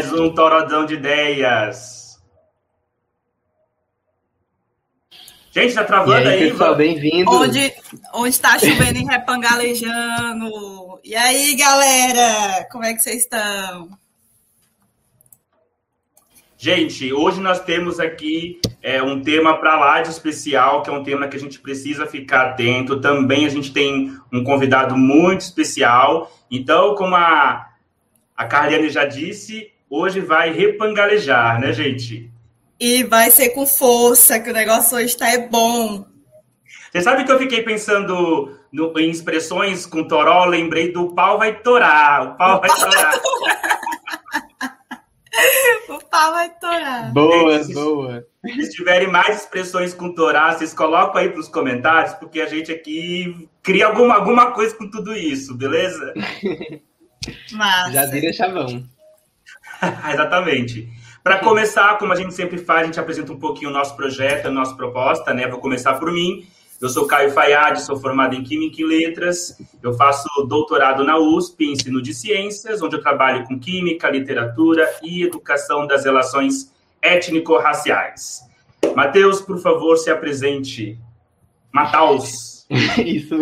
mais um Torodão de Ideias. Gente, tá travando e aí? aí pessoal, bem-vindo. Onde, onde tá chovendo e repangalejando. E aí, galera? Como é que vocês estão? Gente, hoje nós temos aqui é, um tema para lá de especial, que é um tema que a gente precisa ficar atento. Também a gente tem um convidado muito especial. Então, como a, a Carliane já disse, hoje vai repangalejar, né, gente? E vai ser com força, que o negócio hoje está é bom. Você sabe que eu fiquei pensando no, em expressões com toró, lembrei do pau vai torar, o pau vai torar. o pau vai torar. Boa, boa. Se tiverem mais expressões com torar, vocês colocam aí para os comentários, porque a gente aqui cria alguma, alguma coisa com tudo isso, beleza? Massa. Já vira chavão. Exatamente. Para começar, como a gente sempre faz, a gente apresenta um pouquinho o nosso projeto, a nossa proposta, né? Vou começar por mim. Eu sou Caio Fayad, sou formado em Química e Letras. Eu faço doutorado na USP em ensino de ciências, onde eu trabalho com química, literatura e educação das relações étnico-raciais. Matheus, por favor, se apresente. Mataus. Isso.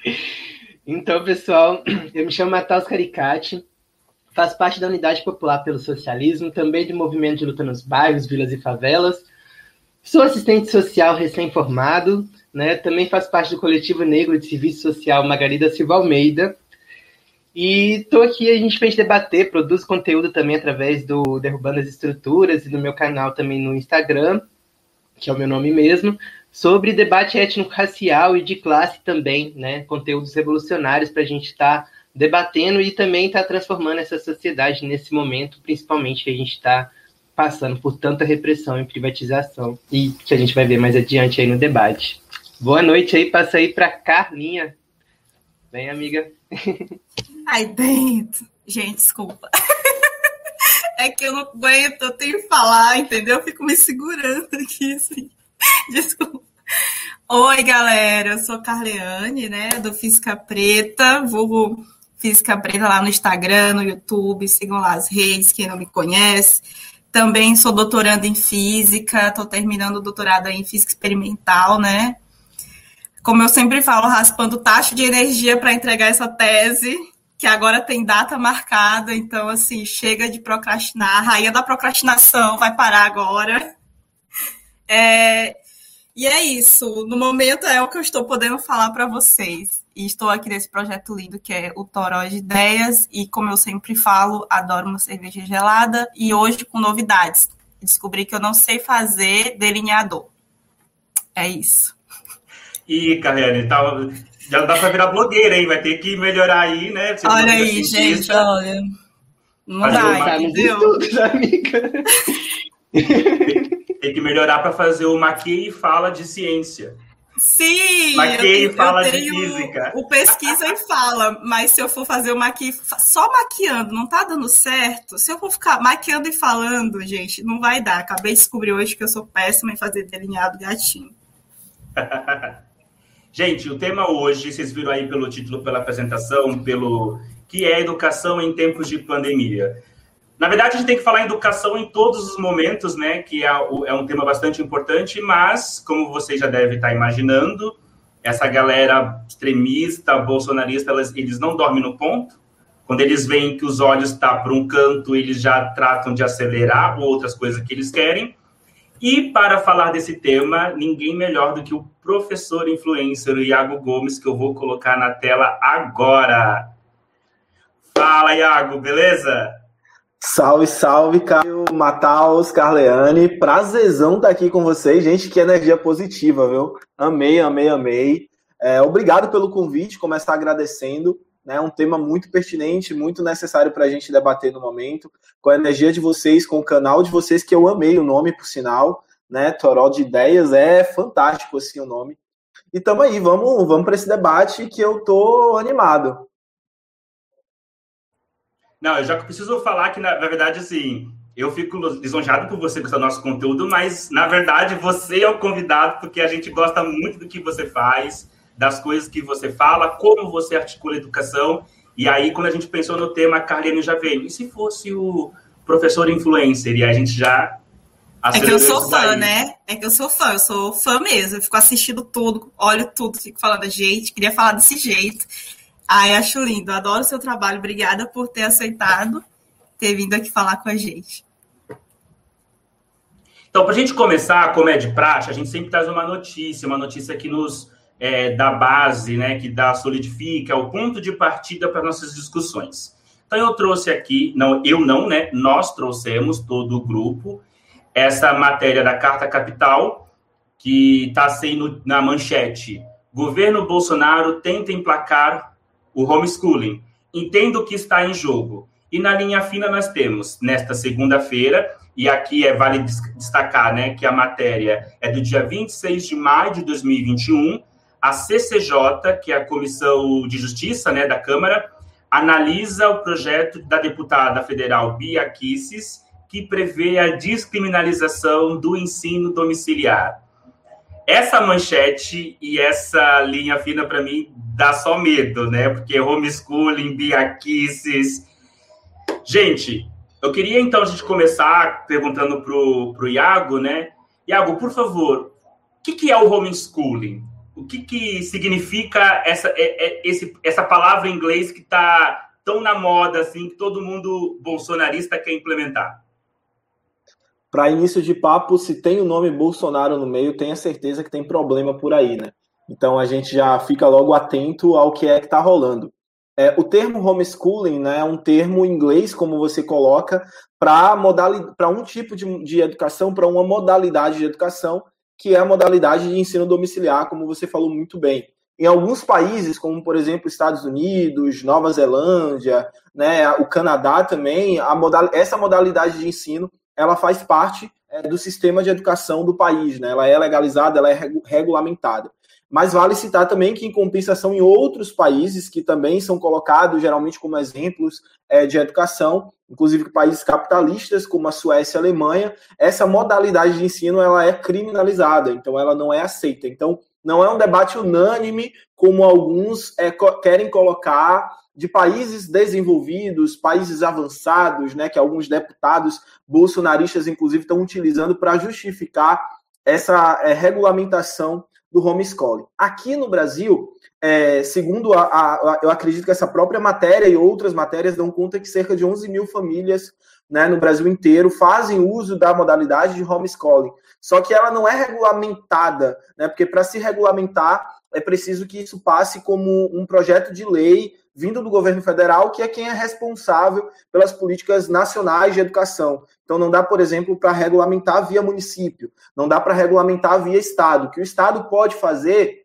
então, pessoal, eu me chamo Mataus Caricati, faço parte da Unidade Popular pelo Socialismo, também do movimento de luta nos bairros, vilas e favelas. Sou assistente social recém-formado, né? Também faz parte do coletivo negro de serviço social Margarida Silva Almeida. E estou aqui a gente fez debater, produz conteúdo também através do Derrubando as Estruturas e do meu canal também no Instagram, que é o meu nome mesmo, sobre debate étnico-racial e de classe também, né? Conteúdos revolucionários para a gente estar tá debatendo e também estar tá transformando essa sociedade nesse momento, principalmente que a gente está passando por tanta repressão e privatização, e que a gente vai ver mais adiante aí no debate. Boa noite aí, passa aí para Carlinha. Vem, amiga. Ai, dentro. Gente, desculpa. É que eu não aguento, eu tenho que falar, entendeu? Eu fico me segurando aqui, assim. Desculpa. Oi, galera, eu sou Carleane, né, do Física Preta, vulgo Física Preta lá no Instagram, no YouTube, sigam lá as redes, quem não me conhece. Também sou doutoranda em Física, estou terminando o doutorado em Física Experimental, né, como eu sempre falo, raspando taxa de energia para entregar essa tese, que agora tem data marcada, então assim, chega de procrastinar, a rainha da procrastinação vai parar agora. É, e é isso, no momento é o que eu estou podendo falar para vocês. E estou aqui nesse projeto lindo que é o Toró de Ideias, e como eu sempre falo, adoro uma cerveja gelada, e hoje com novidades. Descobri que eu não sei fazer delineador. É isso. E, Carliane, tá, já dá para virar blogueira, hein? Vai ter que melhorar aí, né? Você olha aí, gente, olha. Não dá, entendeu? Tem que melhorar para fazer o maquia e fala de ciência. Sim, maquia e fala de física. O pesquisa e fala, mas se eu for fazer o maquia só maquiando, não tá dando certo. Se eu for ficar maquiando e falando, gente, não vai dar. Acabei de descobrir hoje que eu sou péssima em fazer delineado gatinho. Gente, o tema hoje, vocês viram aí pelo título, pela apresentação, pelo que é educação em tempos de pandemia. Na verdade, a gente tem que falar em educação em todos os momentos, né? Que é, é um tema bastante importante, mas, como vocês já devem estar imaginando, essa galera extremista, bolsonarista, elas, eles não dormem no ponto. Quando eles veem que os olhos estão tá para um canto, eles já tratam de acelerar ou outras coisas que eles querem. E para falar desse tema, ninguém melhor do que o professor influencer Iago Gomes, que eu vou colocar na tela agora. Fala, Iago, beleza? Salve, salve, Caio, Mataus, Carleane. Prazerzão estar aqui com vocês, gente. Que energia positiva, viu? Amei, amei, amei. É, obrigado pelo convite, começar agradecendo. É né, um tema muito pertinente, muito necessário para a gente debater no momento, com a energia de vocês, com o canal de vocês, que eu amei o nome, por sinal né? Toró de Ideias, é fantástico assim o nome. E tamo aí, vamos, vamos para esse debate que eu tô animado. Não, eu já preciso falar que, na, verdade, assim, eu fico lisonjeado por você gostar do nosso conteúdo, mas na verdade você é o convidado porque a gente gosta muito do que você faz, das coisas que você fala, como você articula a educação. E aí, quando a gente pensou no tema, a Carlene já veio. E se fosse o professor influencer? E a gente já. É que eu sou fã, né? É que eu sou fã, eu sou fã mesmo. Eu fico assistindo tudo, olho tudo, fico falando, gente, queria falar desse jeito. Ai, acho lindo, adoro o seu trabalho. Obrigada por ter aceitado, ter vindo aqui falar com a gente. Então, para a gente começar, como é de praxe, a gente sempre traz uma notícia, uma notícia que nos é, dá base, né, que dá solidifica, é o ponto de partida para nossas discussões. Então, eu trouxe aqui, não, eu não, né, nós trouxemos, todo o grupo, essa matéria da Carta Capital, que está sendo na manchete. Governo Bolsonaro tenta emplacar o homeschooling. Entendo o que está em jogo. E na linha fina nós temos, nesta segunda-feira, e aqui é vale destacar né, que a matéria é do dia 26 de maio de 2021, a CCJ, que é a Comissão de Justiça né, da Câmara, analisa o projeto da deputada federal Bia Kisses, que prevê a descriminalização do ensino domiciliar. Essa manchete e essa linha fina, para mim, dá só medo, né? Porque homeschooling, Bia Kisses... Gente, eu queria, então, a gente começar perguntando para o Iago, né? Iago, por favor, o que, que é o homeschooling? O que, que significa essa, é, é, esse, essa palavra em inglês que está tão na moda, assim, que todo mundo bolsonarista quer implementar? Para início de papo, se tem o nome Bolsonaro no meio, tenha certeza que tem problema por aí, né? Então a gente já fica logo atento ao que é que está rolando. É, o termo homeschooling né, é um termo em inglês, como você coloca, para um tipo de, de educação, para uma modalidade de educação, que é a modalidade de ensino domiciliar, como você falou muito bem. Em alguns países, como por exemplo Estados Unidos, Nova Zelândia, né, o Canadá também, a modal, essa modalidade de ensino ela faz parte é, do sistema de educação do país, né? ela é legalizada, ela é regulamentada. Mas vale citar também que, em compensação, em outros países que também são colocados geralmente como exemplos é, de educação, inclusive países capitalistas como a Suécia e a Alemanha, essa modalidade de ensino ela é criminalizada, então ela não é aceita. Então, não é um debate unânime como alguns é, querem colocar de países desenvolvidos, países avançados, né, que alguns deputados bolsonaristas, inclusive, estão utilizando para justificar essa é, regulamentação do homeschooling. Aqui no Brasil, é, segundo a, a, eu acredito que essa própria matéria e outras matérias dão conta que cerca de 11 mil famílias né, no Brasil inteiro fazem uso da modalidade de homeschooling. Só que ela não é regulamentada, né, porque para se regulamentar é preciso que isso passe como um projeto de lei vindo do governo federal, que é quem é responsável pelas políticas nacionais de educação. Então, não dá, por exemplo, para regulamentar via município, não dá para regulamentar via Estado. O que o Estado pode fazer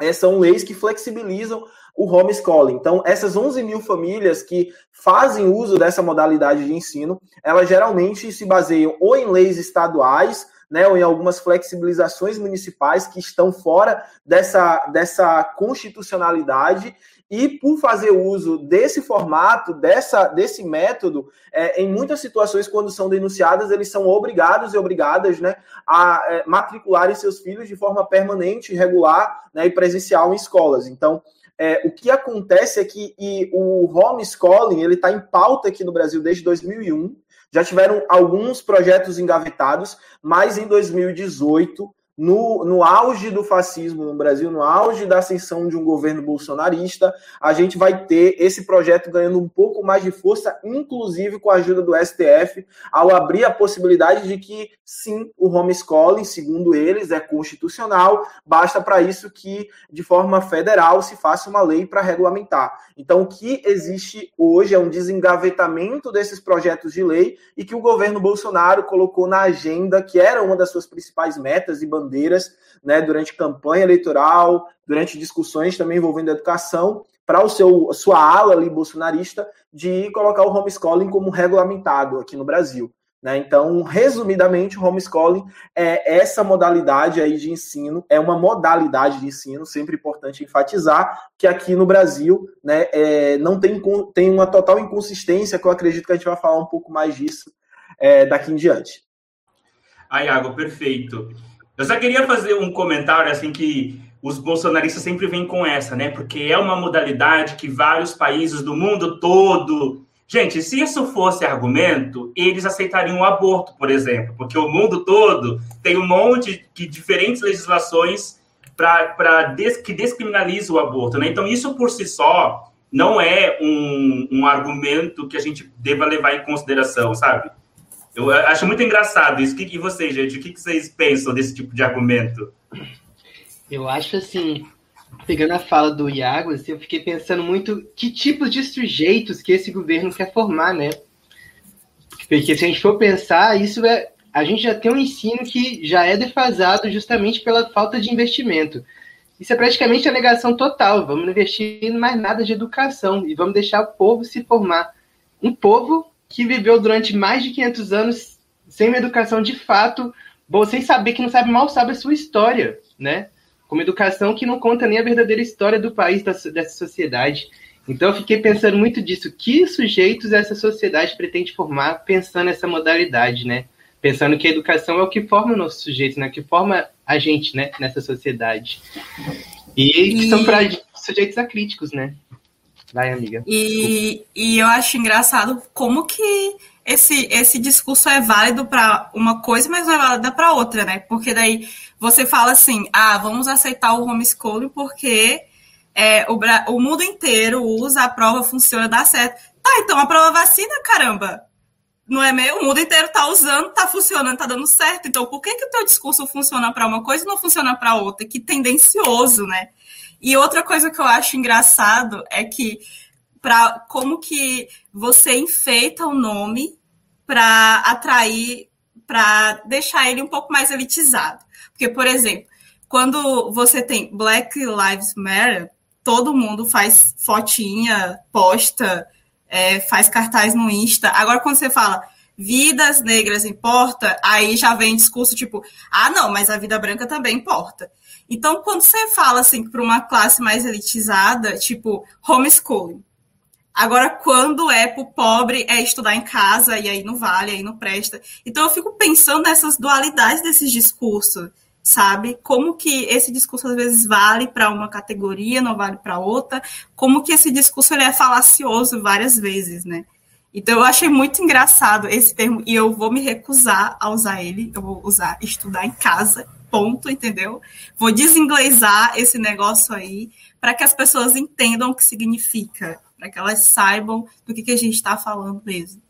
é, são leis que flexibilizam o homeschooling. Então, essas 11 mil famílias que fazem uso dessa modalidade de ensino, elas geralmente se baseiam ou em leis estaduais, né, ou em algumas flexibilizações municipais que estão fora dessa, dessa constitucionalidade e por fazer uso desse formato, dessa, desse método, é, em muitas situações, quando são denunciadas, eles são obrigados e obrigadas né, a é, matricularem seus filhos de forma permanente, regular né, e presencial em escolas. Então, é, o que acontece é que o homeschooling ele está em pauta aqui no Brasil desde 2001. Já tiveram alguns projetos engavetados, mas em 2018 no, no auge do fascismo no Brasil, no auge da ascensão de um governo bolsonarista, a gente vai ter esse projeto ganhando um pouco mais de força, inclusive com a ajuda do STF, ao abrir a possibilidade de que, sim, o homeschooling, segundo eles, é constitucional, basta para isso que, de forma federal, se faça uma lei para regulamentar. Então, o que existe hoje é um desengavetamento desses projetos de lei e que o governo Bolsonaro colocou na agenda, que era uma das suas principais metas e bandeiras bandeiras né, durante campanha eleitoral, durante discussões também envolvendo educação, para o seu sua ala ali bolsonarista de colocar o homeschooling como regulamentado aqui no Brasil. Né? Então, resumidamente, o homeschooling é essa modalidade aí de ensino, é uma modalidade de ensino, sempre importante enfatizar, que aqui no Brasil né, é, não tem, tem uma total inconsistência, que eu acredito que a gente vai falar um pouco mais disso é, daqui em diante. Ah, Iago, perfeito. Eu só queria fazer um comentário assim que os bolsonaristas sempre vêm com essa, né? Porque é uma modalidade que vários países do mundo todo. Gente, se isso fosse argumento, eles aceitariam o aborto, por exemplo, porque o mundo todo tem um monte de diferentes legislações para des, que descriminaliza o aborto, né? Então, isso por si só não é um, um argumento que a gente deva levar em consideração, sabe? Eu acho muito engraçado isso. E vocês, gente, o que vocês pensam desse tipo de argumento? Eu acho assim, pegando a fala do Iago, assim, eu fiquei pensando muito que tipos de sujeitos que esse governo quer formar, né? Porque se a gente for pensar, isso é. A gente já tem um ensino que já é defasado justamente pela falta de investimento. Isso é praticamente a negação total. Vamos investir em mais nada de educação e vamos deixar o povo se formar. Um povo que viveu durante mais de 500 anos sem uma educação de fato, sem saber que não sabe mal sabe a sua história, né? Com uma educação que não conta nem a verdadeira história do país, dessa sociedade. Então eu fiquei pensando muito disso. Que sujeitos essa sociedade pretende formar pensando nessa modalidade, né? Pensando que a educação é o que forma o nosso sujeito, né? Que forma a gente, né? Nessa sociedade. E, e... são para sujeitos acríticos, né? Vai, amiga. E, e eu acho engraçado como que esse, esse discurso é válido para uma coisa, mas não é válido para outra, né? Porque daí você fala assim, ah, vamos aceitar o homeschooling porque é, o, o mundo inteiro usa, a prova funciona, dá certo. Tá, então a prova vacina, caramba. Não é meio? O mundo inteiro tá usando, tá funcionando, tá dando certo. Então, por que, que o teu discurso funciona para uma coisa e não funciona para outra? Que tendencioso, né? E outra coisa que eu acho engraçado é que para como que você enfeita o nome para atrair, para deixar ele um pouco mais elitizado. Porque, por exemplo, quando você tem Black Lives Matter, todo mundo faz fotinha, posta, é, faz cartaz no Insta. Agora, quando você fala vidas negras importa, aí já vem discurso tipo, ah, não, mas a vida branca também importa. Então, quando você fala assim para uma classe mais elitizada, tipo homeschooling. Agora, quando é para o pobre, é estudar em casa, e aí não vale, aí não presta. Então, eu fico pensando nessas dualidades desses discursos, sabe? Como que esse discurso às vezes vale para uma categoria, não vale para outra. Como que esse discurso ele é falacioso várias vezes, né? Então, eu achei muito engraçado esse termo, e eu vou me recusar a usar ele. Eu vou usar estudar em casa, ponto, entendeu? Vou desinglesar esse negócio aí para que as pessoas entendam o que significa, para que elas saibam do que, que a gente está falando mesmo.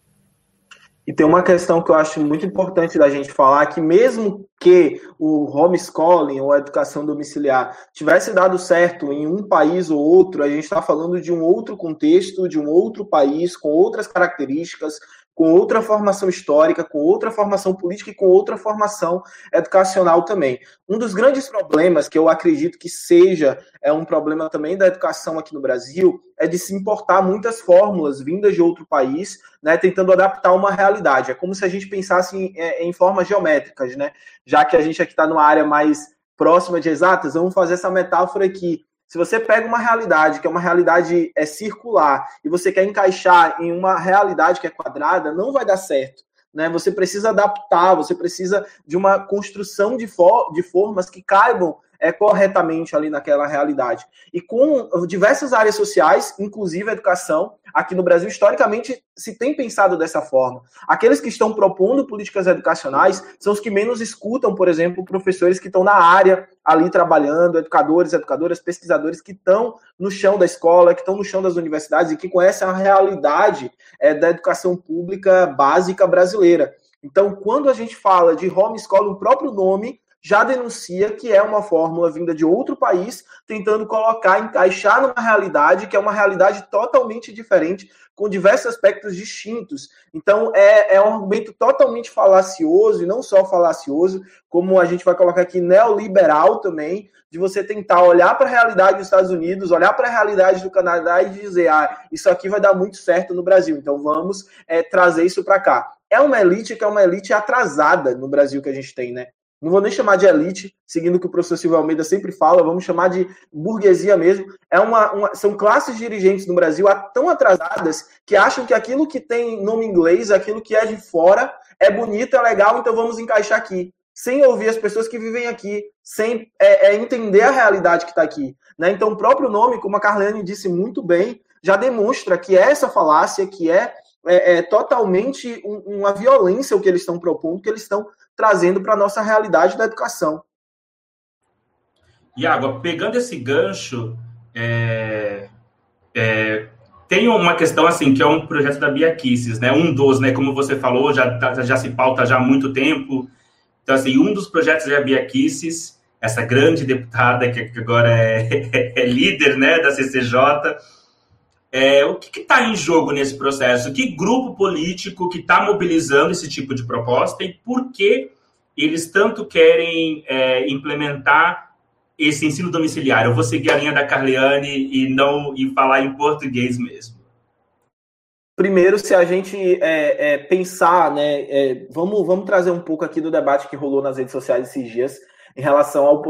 E tem uma questão que eu acho muito importante da gente falar, que mesmo que o homeschooling ou a educação domiciliar tivesse dado certo em um país ou outro, a gente está falando de um outro contexto, de um outro país, com outras características, com outra formação histórica, com outra formação política e com outra formação educacional também. Um dos grandes problemas, que eu acredito que seja é um problema também da educação aqui no Brasil, é de se importar muitas fórmulas vindas de outro país, né, tentando adaptar uma realidade. É como se a gente pensasse em, é, em formas geométricas, né? Já que a gente aqui está numa área mais próxima de exatas, vamos fazer essa metáfora aqui. Se você pega uma realidade que é uma realidade é circular e você quer encaixar em uma realidade que é quadrada, não vai dar certo. Né? Você precisa adaptar, você precisa de uma construção de, for de formas que caibam é, corretamente ali naquela realidade. E com diversas áreas sociais, inclusive a educação, aqui no Brasil, historicamente, se tem pensado dessa forma. Aqueles que estão propondo políticas educacionais são os que menos escutam, por exemplo, professores que estão na área ali trabalhando, educadores, educadoras, pesquisadores que estão no chão da escola, que estão no chão das universidades e que conhecem a realidade é, da educação pública básica brasileira. Então, quando a gente fala de homeschooling, o próprio nome já denuncia que é uma fórmula vinda de outro país, tentando colocar, encaixar numa realidade que é uma realidade totalmente diferente, com diversos aspectos distintos. Então, é, é um argumento totalmente falacioso, e não só falacioso, como a gente vai colocar aqui, neoliberal também, de você tentar olhar para a realidade dos Estados Unidos, olhar para a realidade do Canadá e dizer, ah, isso aqui vai dar muito certo no Brasil, então vamos é, trazer isso para cá. É uma elite que é uma elite atrasada no Brasil que a gente tem, né? Não vou nem chamar de elite, seguindo o que o professor Silvio Almeida sempre fala, vamos chamar de burguesia mesmo. É uma, uma, são classes dirigentes no Brasil tão atrasadas que acham que aquilo que tem nome inglês, aquilo que é de fora, é bonito, é legal, então vamos encaixar aqui. Sem ouvir as pessoas que vivem aqui, sem é, é entender a realidade que está aqui. Né? Então, o próprio nome, como a Carlene disse muito bem, já demonstra que é essa falácia, que é, é, é totalmente um, uma violência o que eles estão propondo, que eles estão trazendo para a nossa realidade da educação. Iago, pegando esse gancho, é, é, tem uma questão assim, que é um projeto da Bia Kisses, né? Um dos, né? Como você falou, já, tá, já se pauta já há muito tempo. Então, assim, um dos projetos é a Bia Kisses, essa grande deputada que agora é, é líder, né, da CCJ. É, o que está em jogo nesse processo? Que grupo político que está mobilizando esse tipo de proposta e por que eles tanto querem é, implementar esse ensino domiciliar? Eu vou seguir a linha da Carleane e não e falar em português mesmo. Primeiro, se a gente é, é, pensar, né, é, vamos, vamos trazer um pouco aqui do debate que rolou nas redes sociais esses dias em relação ao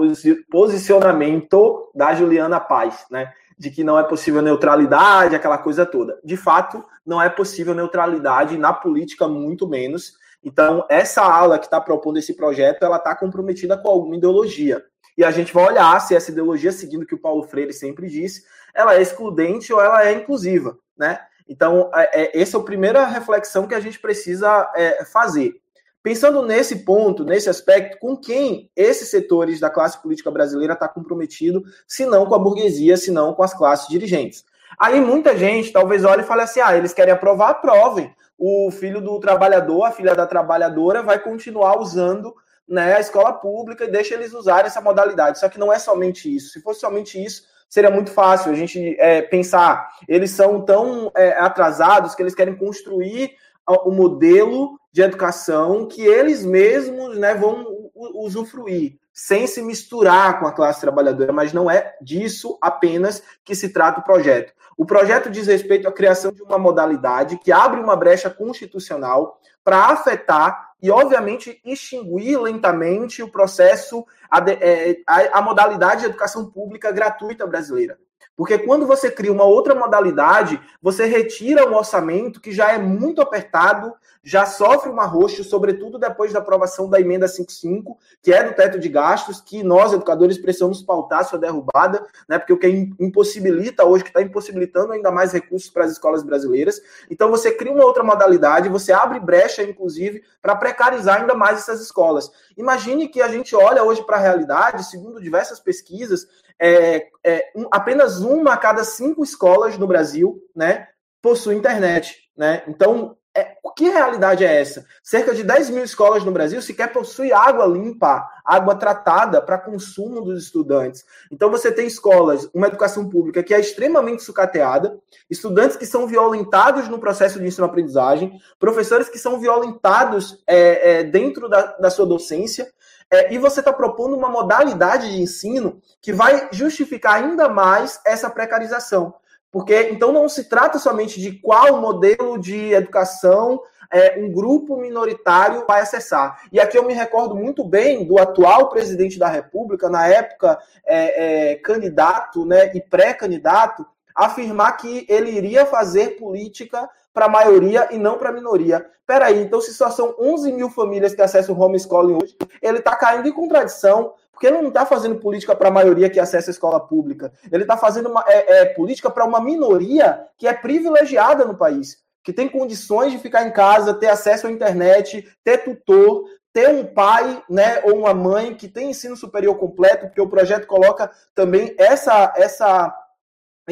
posicionamento da Juliana Paz, né, de que não é possível neutralidade, aquela coisa toda. De fato, não é possível neutralidade na política, muito menos. Então, essa ala que está propondo esse projeto, ela está comprometida com alguma ideologia e a gente vai olhar se essa ideologia, seguindo o que o Paulo Freire sempre disse, ela é excludente ou ela é inclusiva, né? Então, é, é, essa é a primeira reflexão que a gente precisa é, fazer. Pensando nesse ponto, nesse aspecto, com quem esses setores da classe política brasileira está comprometido, se não com a burguesia, se não com as classes dirigentes. Aí muita gente talvez olhe e fale assim: ah, eles querem aprovar, aprovem. O filho do trabalhador, a filha da trabalhadora vai continuar usando né, a escola pública e deixa eles usarem essa modalidade. Só que não é somente isso. Se fosse somente isso, seria muito fácil a gente é, pensar. Eles são tão é, atrasados que eles querem construir o modelo de educação que eles mesmos né, vão usufruir, sem se misturar com a classe trabalhadora. Mas não é disso apenas que se trata o projeto. O projeto diz respeito à criação de uma modalidade que abre uma brecha constitucional para afetar e, obviamente, extinguir lentamente o processo, a, é, a, a modalidade de educação pública gratuita brasileira. Porque quando você cria uma outra modalidade, você retira um orçamento que já é muito apertado, já sofre um arroxo, sobretudo depois da aprovação da emenda 55, que é do teto de gastos, que nós, educadores, precisamos pautar sua derrubada, né? Porque o que impossibilita hoje, que está impossibilitando ainda mais recursos para as escolas brasileiras. Então você cria uma outra modalidade, você abre brecha, inclusive, para precarizar ainda mais essas escolas. Imagine que a gente olha hoje para a realidade, segundo diversas pesquisas, é, é, um, apenas uma a cada cinco escolas no Brasil né, possui internet. Né? Então, é, que realidade é essa? Cerca de 10 mil escolas no Brasil sequer possuem água limpa, água tratada para consumo dos estudantes. Então você tem escolas, uma educação pública que é extremamente sucateada, estudantes que são violentados no processo de ensino-aprendizagem, professores que são violentados é, é, dentro da, da sua docência, é, e você está propondo uma modalidade de ensino que vai justificar ainda mais essa precarização. Porque então não se trata somente de qual modelo de educação é, um grupo minoritário vai acessar. E aqui eu me recordo muito bem do atual presidente da República, na época é, é, candidato né, e pré-candidato, afirmar que ele iria fazer política para a maioria e não para a minoria. Peraí, então se só são 11 mil famílias que acessam o homeschooling hoje, ele está caindo em contradição, porque ele não está fazendo política para a maioria que acessa a escola pública. Ele está fazendo uma, é, é, política para uma minoria que é privilegiada no país, que tem condições de ficar em casa, ter acesso à internet, ter tutor, ter um pai né, ou uma mãe que tem ensino superior completo, porque o projeto coloca também essa, essa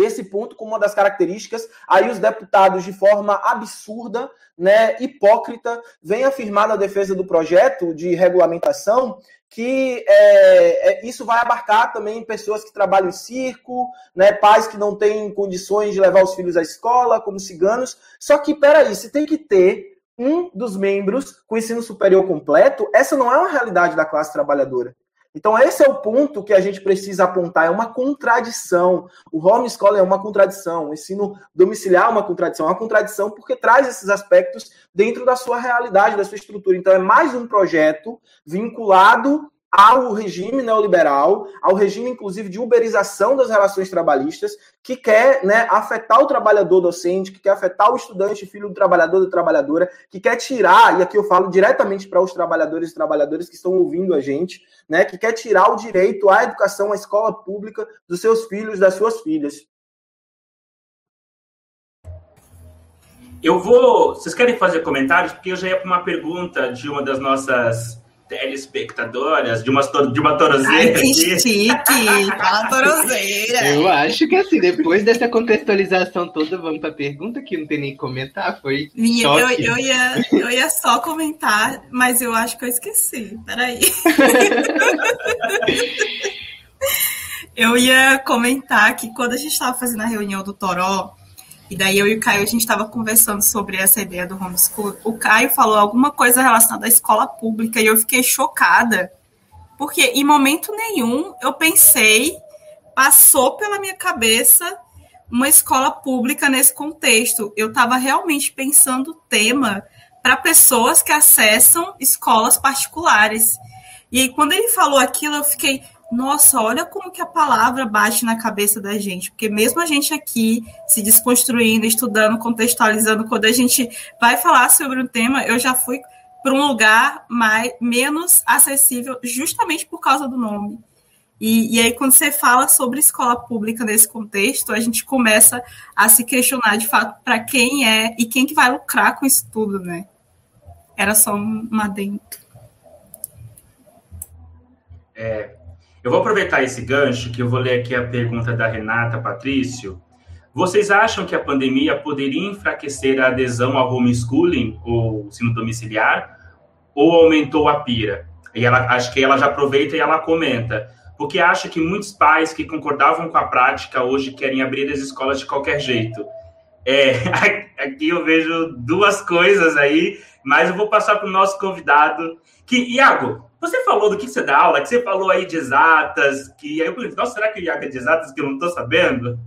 esse ponto como uma das características, aí os deputados, de forma absurda, né, hipócrita, vêm afirmar na defesa do projeto de regulamentação que é, é, isso vai abarcar também pessoas que trabalham em circo, né, pais que não têm condições de levar os filhos à escola, como ciganos. Só que, peraí, se tem que ter um dos membros com ensino superior completo, essa não é uma realidade da classe trabalhadora. Então, esse é o ponto que a gente precisa apontar. É uma contradição. O homeschooling é uma contradição. O ensino domiciliar é uma contradição. É uma contradição porque traz esses aspectos dentro da sua realidade, da sua estrutura. Então, é mais um projeto vinculado ao regime neoliberal, ao regime, inclusive, de uberização das relações trabalhistas, que quer né, afetar o trabalhador docente, que quer afetar o estudante, filho do trabalhador da trabalhadora, que quer tirar, e aqui eu falo diretamente para os trabalhadores e trabalhadoras que estão ouvindo a gente, né, que quer tirar o direito à educação, à escola pública dos seus filhos, das suas filhas. Eu vou. Vocês querem fazer comentários? Porque eu já ia para uma pergunta de uma das nossas telespectadoras, de uma, de uma toroseira. Ai, que chique! Fala toroseira! Eu acho que assim, depois dessa contextualização toda, vamos para a pergunta que não tem nem que comentar. Foi. Eu, eu, ia, eu ia só comentar, mas eu acho que eu esqueci. Peraí. eu ia comentar que quando a gente estava fazendo a reunião do Toró, e daí eu e o Caio, a gente estava conversando sobre essa ideia do homeschool. O Caio falou alguma coisa relacionada à escola pública e eu fiquei chocada. Porque em momento nenhum eu pensei, passou pela minha cabeça uma escola pública nesse contexto. Eu estava realmente pensando o tema para pessoas que acessam escolas particulares. E aí, quando ele falou aquilo, eu fiquei, nossa, olha como que a palavra bate na cabeça da gente, porque mesmo a gente aqui se desconstruindo, estudando, contextualizando, quando a gente vai falar sobre um tema, eu já fui para um lugar mais menos acessível justamente por causa do nome. E, e aí, quando você fala sobre escola pública nesse contexto, a gente começa a se questionar de fato para quem é e quem que vai lucrar com isso tudo, né? Era só um, adendo. É, eu vou aproveitar esse gancho, que eu vou ler aqui a pergunta da Renata Patrício. Vocês acham que a pandemia poderia enfraquecer a adesão ao homeschooling, ou ensino domiciliar, ou aumentou a pira? E ela, acho que ela já aproveita e ela comenta. Porque acha que muitos pais que concordavam com a prática hoje querem abrir as escolas de qualquer jeito. É, aqui eu vejo duas coisas aí, mas eu vou passar para o nosso convidado. Que, Iago, você falou do que você dá aula, que você falou aí de exatas, que aí eu falei, nossa, será que Iago é de exatas que eu não estou sabendo?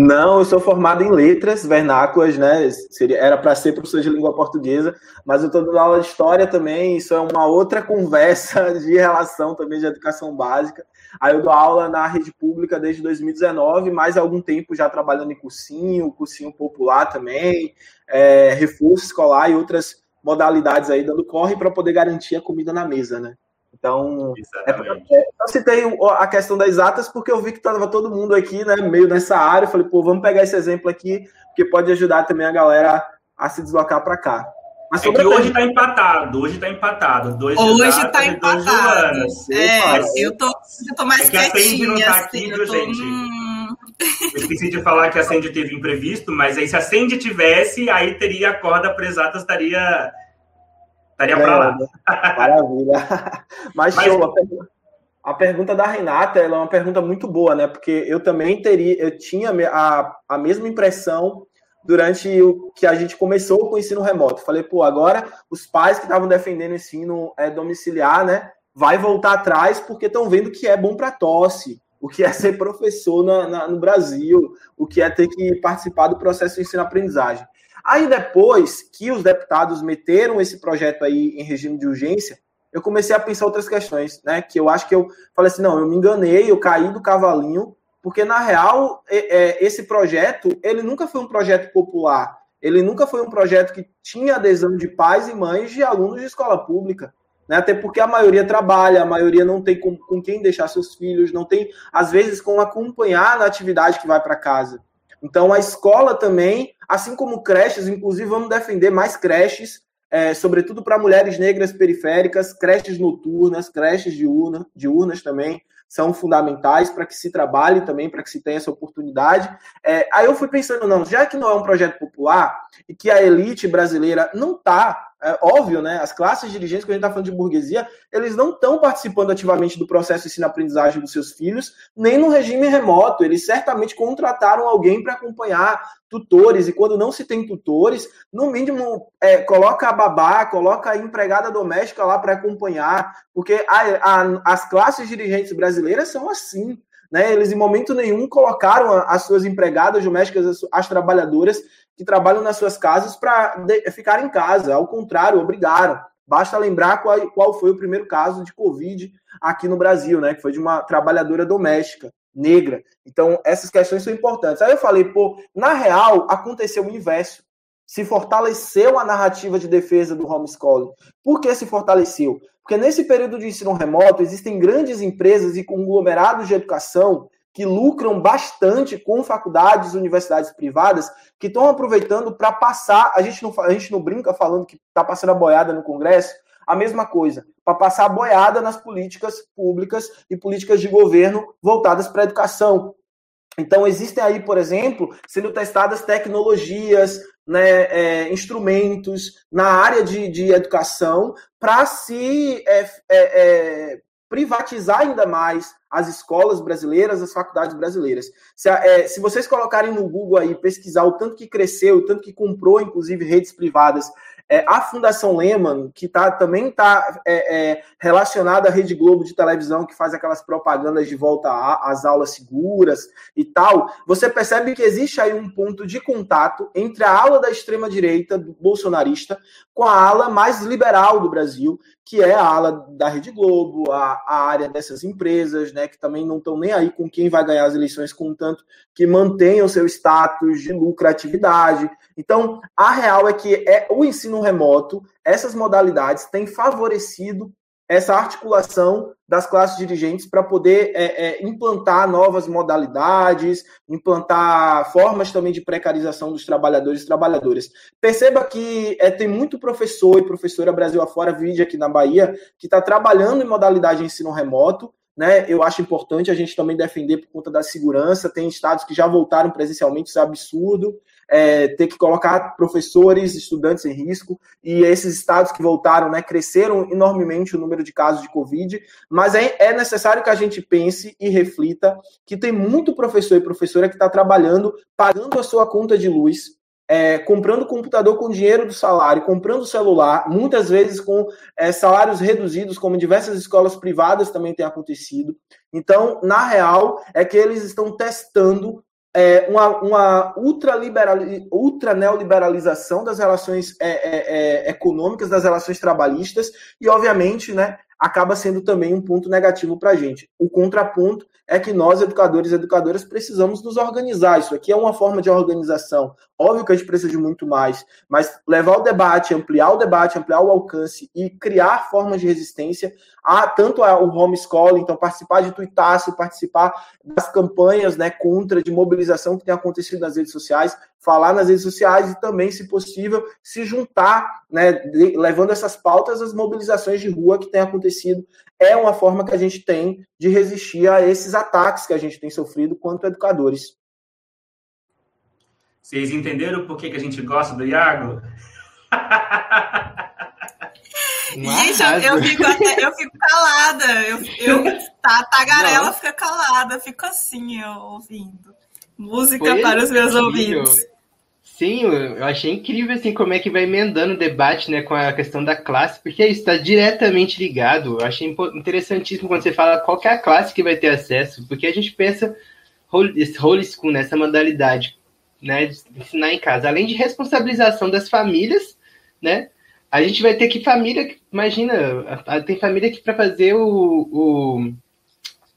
Não, eu sou formado em letras vernáculas, né? Seria, era para ser professor de língua portuguesa, mas eu estou dando aula de história também. Isso é uma outra conversa de relação também de educação básica. Aí eu dou aula na rede pública desde 2019, mais algum tempo já trabalhando em cursinho, cursinho popular também, é, reforço escolar e outras modalidades aí, dando corre para poder garantir a comida na mesa, né? Então, é, é, eu citei a questão das exatas porque eu vi que estava todo mundo aqui, né, meio nessa área. Eu falei, pô, vamos pegar esse exemplo aqui, porque pode ajudar também a galera a se deslocar para cá. Mas é que hoje está empatado, hoje está empatado. Dois hoje está empatado. É, eu tô, eu tô mais é que quietinha. A não tá aqui, assim, viu, tô... gente? Eu esqueci de falar que a Sandy teve imprevisto, mas aí se a Sandy tivesse, aí teria a corda presata, estaria estaria é, para lá. Maravilha. Mas, mas show, a pergunta, a pergunta da Renata ela é uma pergunta muito boa, né? Porque eu também teria, eu tinha a, a mesma impressão durante o que a gente começou com o ensino remoto. Falei, pô, agora os pais que estavam defendendo o ensino é, domiciliar, né, vai voltar atrás porque estão vendo que é bom para tosse, o que é ser professor na, na, no Brasil, o que é ter que participar do processo de ensino-aprendizagem. Aí depois que os deputados meteram esse projeto aí em regime de urgência, eu comecei a pensar outras questões, né? Que eu acho que eu falei assim, não, eu me enganei, eu caí do cavalinho, porque na real é, é, esse projeto ele nunca foi um projeto popular, ele nunca foi um projeto que tinha adesão de pais e mães de alunos de escola pública né? Até porque a maioria trabalha, a maioria não tem com, com quem deixar seus filhos, não tem, às vezes, com acompanhar na atividade que vai para casa. Então, a escola também, assim como creches, inclusive vamos defender mais creches, é, sobretudo para mulheres negras periféricas, creches noturnas, creches diurna, diurnas também, são fundamentais para que se trabalhe também, para que se tenha essa oportunidade. É, aí eu fui pensando, não, já que não é um projeto popular e que a elite brasileira não está é óbvio, né? As classes dirigentes, que a gente está falando de burguesia, eles não estão participando ativamente do processo de ensino-aprendizagem dos seus filhos, nem no regime remoto. Eles certamente contrataram alguém para acompanhar tutores, e quando não se tem tutores, no mínimo, é, coloca a babá, coloca a empregada doméstica lá para acompanhar, porque a, a, as classes dirigentes brasileiras são assim. Né, eles em momento nenhum colocaram as suas empregadas domésticas, as, as trabalhadoras que trabalham nas suas casas para ficar em casa. Ao contrário, obrigaram. Basta lembrar qual, qual foi o primeiro caso de Covid aqui no Brasil, né? Que foi de uma trabalhadora doméstica negra. Então, essas questões são importantes. Aí eu falei, pô, na real, aconteceu o inverso. Se fortaleceu a narrativa de defesa do homeschooling. Por que se fortaleceu? Porque nesse período de ensino remoto, existem grandes empresas e conglomerados de educação que lucram bastante com faculdades, universidades privadas, que estão aproveitando para passar. A gente, não, a gente não brinca falando que está passando a boiada no Congresso, a mesma coisa, para passar a boiada nas políticas públicas e políticas de governo voltadas para a educação. Então, existem aí, por exemplo, sendo testadas tecnologias, né, é, instrumentos na área de, de educação para se é, é, é, privatizar ainda mais as escolas brasileiras, as faculdades brasileiras. Se, é, se, vocês colocarem no Google aí, pesquisar o tanto que cresceu, o tanto que comprou, inclusive, redes privadas é, a Fundação Lehman, que tá, também está é, é, relacionada à Rede Globo de televisão, que faz aquelas propagandas de volta às aulas seguras e tal, você percebe que existe aí um ponto de contato entre a ala da extrema-direita bolsonarista com a ala mais liberal do Brasil, que é a ala da Rede Globo, a, a área dessas empresas, né, que também não estão nem aí com quem vai ganhar as eleições, contanto que mantenham seu status de lucratividade. Então, a real é que é o ensino remoto, essas modalidades têm favorecido essa articulação das classes dirigentes para poder é, é, implantar novas modalidades, implantar formas também de precarização dos trabalhadores e trabalhadoras. Perceba que é, tem muito professor e professora Brasil afora, vídeo aqui na Bahia, que está trabalhando em modalidade de ensino remoto, né? Eu acho importante a gente também defender por conta da segurança. Tem estados que já voltaram presencialmente, isso é absurdo. É, ter que colocar professores, estudantes em risco, e esses estados que voltaram, né, cresceram enormemente o número de casos de Covid, mas é, é necessário que a gente pense e reflita que tem muito professor e professora que está trabalhando, pagando a sua conta de luz, é, comprando computador com dinheiro do salário, comprando celular, muitas vezes com é, salários reduzidos, como diversas escolas privadas também tem acontecido. Então, na real, é que eles estão testando é, uma, uma ultra, neoliberalização das relações é, é, é, econômicas, das relações trabalhistas, e, obviamente, né, acaba sendo também um ponto negativo para a gente. O contraponto é que nós, educadores e educadoras, precisamos nos organizar. Isso aqui é uma forma de organização. Óbvio que a gente precisa de muito mais, mas levar o debate, ampliar o debate, ampliar o alcance e criar formas de resistência a tanto o homeschooling, então participar de tuitaço, participar das campanhas né, contra, de mobilização que tem acontecido nas redes sociais, falar nas redes sociais e também, se possível, se juntar, né, levando essas pautas às mobilizações de rua que tem acontecido. É uma forma que a gente tem de resistir a esses ataques que a gente tem sofrido quanto educadores. Vocês entenderam por que, que a gente gosta do Iago? Gente, eu, eu, fico até, eu fico calada. Eu, eu tá, tagarela Não. fica calada, fico assim, eu, ouvindo. Música Foi para os meus incrível. ouvidos. Sim, eu achei incrível assim como é que vai emendando o debate, né, com a questão da classe, porque isso está diretamente ligado. Eu achei interessantíssimo quando você fala qual é a classe que vai ter acesso, porque a gente pensa esse homeschool nessa modalidade, né, de ensinar em casa, além de responsabilização das famílias, né, a gente vai ter que família, imagina, tem família que para fazer o, o,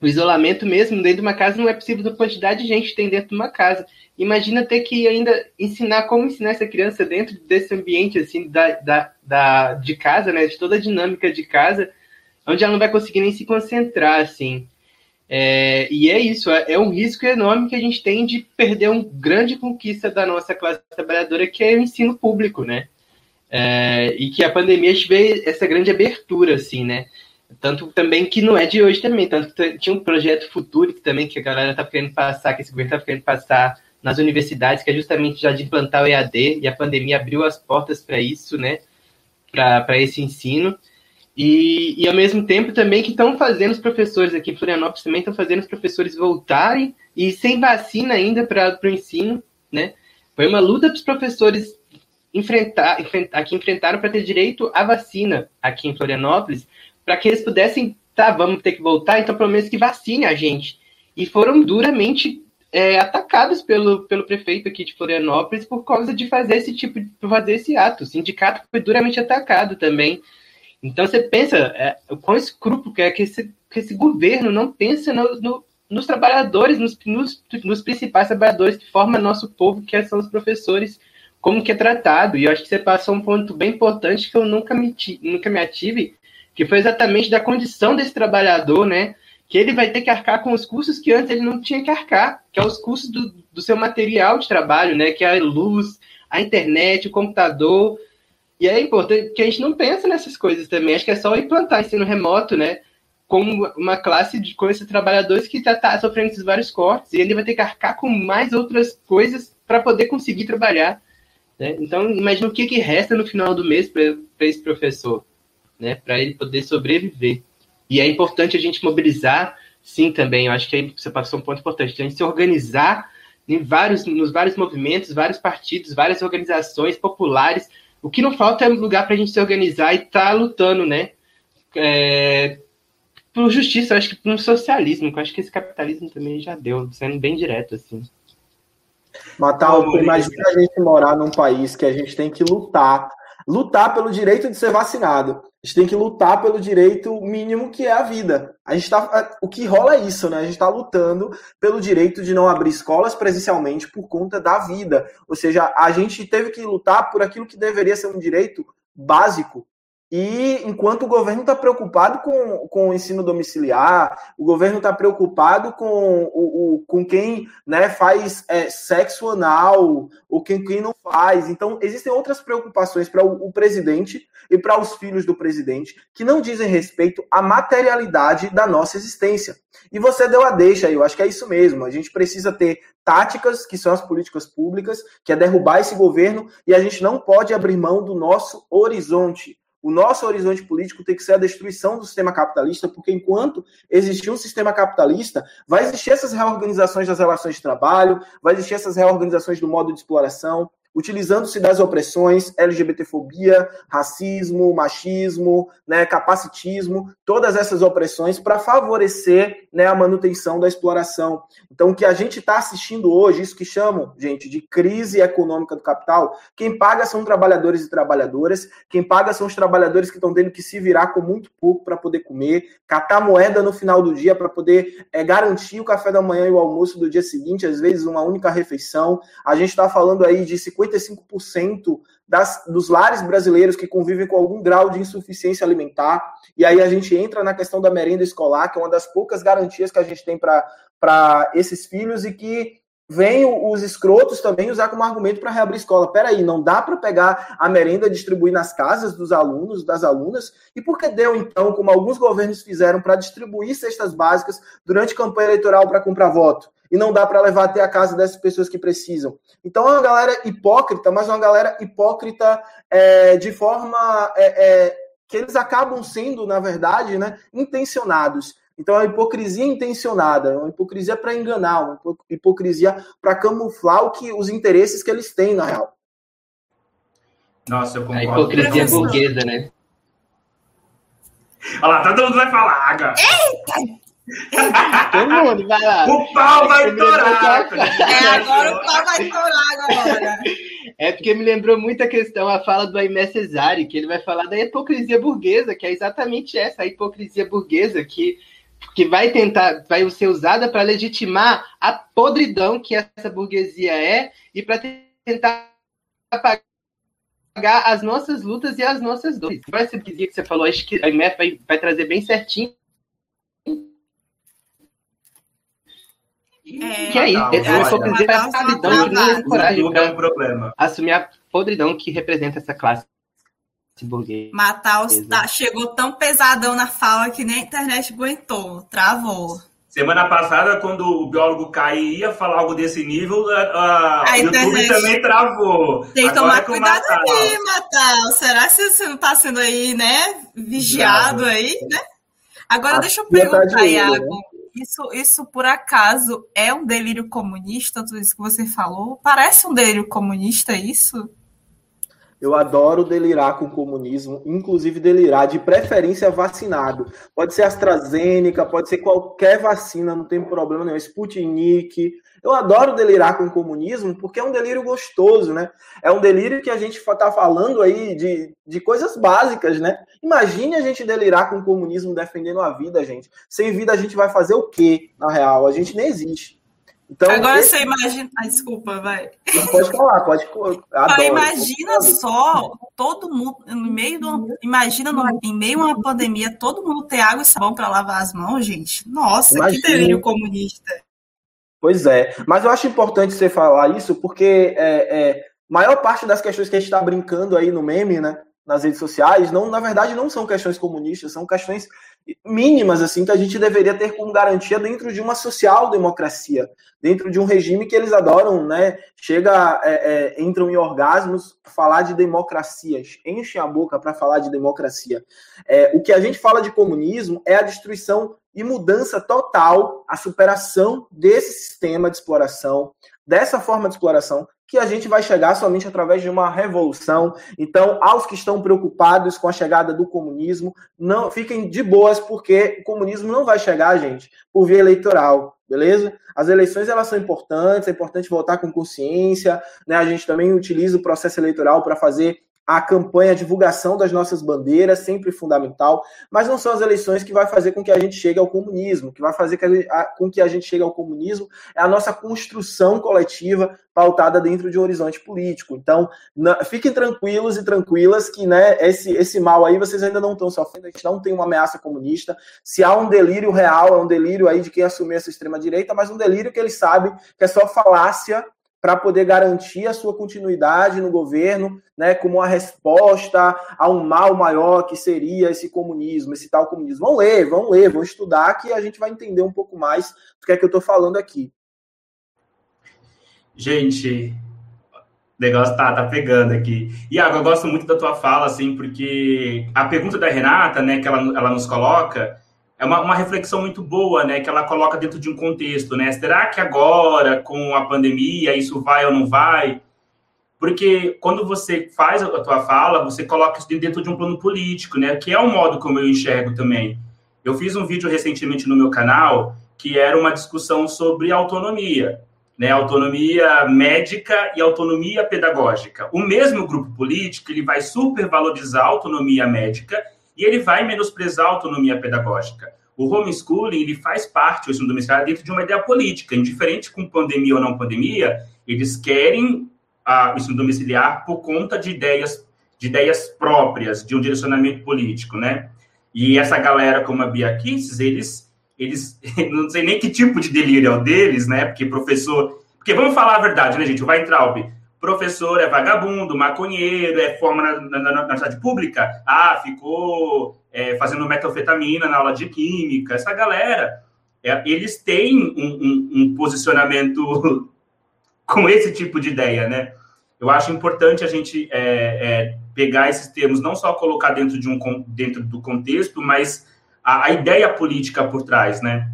o, isolamento mesmo dentro de uma casa não é possível a quantidade de gente que tem dentro de uma casa. Imagina ter que ainda ensinar como ensinar essa criança dentro desse ambiente assim da, da, da de casa, né, de toda a dinâmica de casa, onde ela não vai conseguir nem se concentrar assim. É, e é isso, é, é, um risco enorme que a gente tem de perder uma grande conquista da nossa classe trabalhadora, que é o ensino público, né? É, e que a pandemia tive essa grande abertura, assim, né? Tanto também que não é de hoje também, tanto que tinha um projeto futuro que também que a galera tá querendo passar, que esse governo tá querendo passar nas universidades, que é justamente já de implantar o EAD, e a pandemia abriu as portas para isso, né? Para esse ensino. E, e ao mesmo tempo também que estão fazendo os professores aqui em Florianópolis também estão fazendo os professores voltarem e sem vacina ainda para o ensino, né? Foi uma luta para os professores enfrentar, enfrentar, que enfrentaram para ter direito à vacina aqui em Florianópolis, para que eles pudessem, tá, vamos ter que voltar, então pelo menos que vacine a gente. E foram duramente é, atacados pelo, pelo prefeito aqui de Florianópolis por causa de fazer esse tipo de fazer esse ato. O sindicato foi duramente atacado também. Então você pensa é, o quão escrúpulo que é que esse, que esse governo não pensa no, no, nos trabalhadores, nos, nos, nos, principais trabalhadores que formam nosso povo, que são os professores, como que é tratado. E eu acho que você passou um ponto bem importante que eu nunca me, nunca me ative, que foi exatamente da condição desse trabalhador, né? Que ele vai ter que arcar com os custos que antes ele não tinha que arcar, que é os custos do, do seu material de trabalho, né? Que é a luz, a internet, o computador, e é importante que a gente não pensa nessas coisas também. Acho que é só implantar ensino remoto, né? Com uma classe de com esses trabalhadores que já está sofrendo esses vários cortes, e ele vai ter que arcar com mais outras coisas para poder conseguir trabalhar. Né? Então, imagina o que, que resta no final do mês para esse professor, né? Para ele poder sobreviver. E é importante a gente mobilizar, sim, também. Eu acho que aí você passou um ponto importante, a gente se organizar em vários, nos vários movimentos, vários partidos, várias organizações populares o que não falta é lugar para a gente se organizar e estar tá lutando, né? É, por justiça, acho que por um socialismo, que eu acho que esse capitalismo também já deu, sendo bem direto, assim. Matal, imagina a gente morar num país que a gente tem que lutar, lutar pelo direito de ser vacinado. A gente tem que lutar pelo direito mínimo que é a vida. A gente tá, o que rola é isso, né? A gente está lutando pelo direito de não abrir escolas presencialmente por conta da vida. Ou seja, a gente teve que lutar por aquilo que deveria ser um direito básico e enquanto o governo está preocupado com, com o ensino domiciliar, o governo está preocupado com, o, o, com quem né, faz é, sexo anal, ou quem, quem não faz. Então, existem outras preocupações para o, o presidente e para os filhos do presidente que não dizem respeito à materialidade da nossa existência. E você deu a deixa eu acho que é isso mesmo. A gente precisa ter táticas, que são as políticas públicas, que é derrubar esse governo, e a gente não pode abrir mão do nosso horizonte. O nosso horizonte político tem que ser a destruição do sistema capitalista, porque enquanto existir um sistema capitalista, vai existir essas reorganizações das relações de trabalho, vai existir essas reorganizações do modo de exploração, utilizando-se das opressões, LGBTfobia, racismo, machismo, né, capacitismo, todas essas opressões para favorecer né, a manutenção da exploração. Então, o que a gente está assistindo hoje, isso que chamam, gente, de crise econômica do capital, quem paga são trabalhadores e trabalhadoras, quem paga são os trabalhadores que estão tendo que se virar com muito pouco para poder comer, catar moeda no final do dia para poder é, garantir o café da manhã e o almoço do dia seguinte, às vezes uma única refeição. A gente está falando aí de 50 55% das, dos lares brasileiros que convivem com algum grau de insuficiência alimentar. E aí a gente entra na questão da merenda escolar, que é uma das poucas garantias que a gente tem para esses filhos e que vem os escrotos também usar como argumento para reabrir escola. Peraí, não dá para pegar a merenda distribuir nas casas dos alunos, das alunas? E por que deu, então, como alguns governos fizeram, para distribuir cestas básicas durante campanha eleitoral para comprar voto? E não dá para levar até a casa dessas pessoas que precisam. Então é uma galera hipócrita, mas uma galera hipócrita é, de forma é, é, que eles acabam sendo, na verdade, né, intencionados. Então, é uma hipocrisia intencionada, uma hipocrisia para enganar, uma hipocrisia para camuflar o que, os interesses que eles têm, na real. Nossa, eu concordo. A hipocrisia burguesa, né? Olha lá, todo mundo vai falar agora. Eita! Todo mundo, vai lá. O pau vai torar. É, agora o pau vai torar agora. É porque me lembrou muito a questão, a fala do Aimé Cesare, que ele vai falar da hipocrisia burguesa, que é exatamente essa, a hipocrisia burguesa que, que vai tentar, vai ser usada para legitimar a podridão que essa burguesia é e para tentar pagar as nossas lutas e as nossas dores. Essa hipocrisia que você falou, acho que a Aimé vai, vai trazer bem certinho É, que é isso, é hipocrisia é a podridão que não tem coragem é um problema. assumir a podridão que representa essa classe burguesa. Mataus tá, chegou tão pesadão na fala que nem a internet aguentou, travou. Semana passada, quando o biólogo Caio ia falar algo desse nível, a, a, YouTube também travou. Tem que tomar cuidado aqui, Matal. Será que você não está sendo aí, né, vigiado aí, né? Agora, a deixa eu tá perguntar, Iago. Né? Isso, isso por acaso é um delírio comunista, tudo isso que você falou? Parece um delírio comunista isso? Eu adoro delirar com o comunismo, inclusive delirar de preferência vacinado. Pode ser AstraZeneca, pode ser qualquer vacina, não tem problema nenhum. Sputnik, Eu adoro delirar com o comunismo porque é um delírio gostoso, né? É um delírio que a gente está falando aí de, de coisas básicas, né? Imagine a gente delirar com o comunismo defendendo a vida, gente. Sem vida a gente vai fazer o quê, na real? A gente nem existe. Então, Agora esse... você imagina. Ai, desculpa, vai. pode falar, pode. Adoro. Imagina só, todo mundo, no meio de uma, imagina no, em meio a uma pandemia, todo mundo ter água e sabão para lavar as mãos, gente. Nossa, imagina. que delírio comunista. Pois é, mas eu acho importante você falar isso porque é, é maior parte das questões que a gente está brincando aí no meme, né? nas redes sociais, não, na verdade, não são questões comunistas, são questões mínimas assim que a gente deveria ter como garantia dentro de uma social-democracia, dentro de um regime que eles adoram, né? Chega, é, é, entram em orgasmos falar de democracias, enchem a boca para falar de democracia. É, o que a gente fala de comunismo é a destruição e mudança total, a superação desse sistema de exploração, dessa forma de exploração que a gente vai chegar somente através de uma revolução. Então, aos que estão preocupados com a chegada do comunismo, não fiquem de boas, porque o comunismo não vai chegar, gente, por via eleitoral, beleza? As eleições elas são importantes, é importante votar com consciência, né? A gente também utiliza o processo eleitoral para fazer a campanha, a divulgação das nossas bandeiras, sempre fundamental, mas não são as eleições que vai fazer com que a gente chegue ao comunismo, que vai fazer com que a gente chegue ao comunismo é a nossa construção coletiva pautada dentro de um horizonte político. Então, fiquem tranquilos e tranquilas que né, esse, esse mal aí vocês ainda não estão sofrendo, a gente não tem uma ameaça comunista. Se há um delírio real, é um delírio aí de quem assumiu essa extrema-direita, mas um delírio que eles sabem que é só falácia para poder garantir a sua continuidade no governo, né, como uma resposta a um mal maior que seria esse comunismo, esse tal comunismo. Vão ler, vão ler, vão estudar, que a gente vai entender um pouco mais do que é que eu estou falando aqui. Gente, o negócio tá, tá pegando aqui. Iago, eu gosto muito da tua fala, assim, porque a pergunta da Renata, né, que ela, ela nos coloca, é uma, uma, reflexão muito boa, né, que ela coloca dentro de um contexto, né? Será que agora, com a pandemia, isso vai ou não vai? Porque quando você faz a tua fala, você coloca isso dentro de um plano político, né? Que é o modo como eu enxergo também. Eu fiz um vídeo recentemente no meu canal que era uma discussão sobre autonomia, né? Autonomia médica e autonomia pedagógica. O mesmo grupo político ele vai supervalorizar a autonomia médica e ele vai menosprezar a autonomia pedagógica. O homeschooling ele faz parte, o ensino domiciliar, dentro de uma ideia política, indiferente com pandemia ou não pandemia, eles querem a, o ensino domiciliar por conta de ideias, de ideias próprias, de um direcionamento político, né? E essa galera como a Bia Kisses, eles, eles, não sei nem que tipo de delírio é o deles, né? Porque professor... Porque vamos falar a verdade, né, gente? O Weintraub, professor é vagabundo, maconheiro, é forma na, na, na, universidade pública, ah, ficou é, fazendo metanfetamina na aula de química. Essa galera, é, eles têm um, um, um, posicionamento com esse tipo de ideia, né? Eu acho importante a gente é, é, pegar esses termos, não só colocar dentro, de um, dentro do contexto, mas a, a ideia política por trás, né?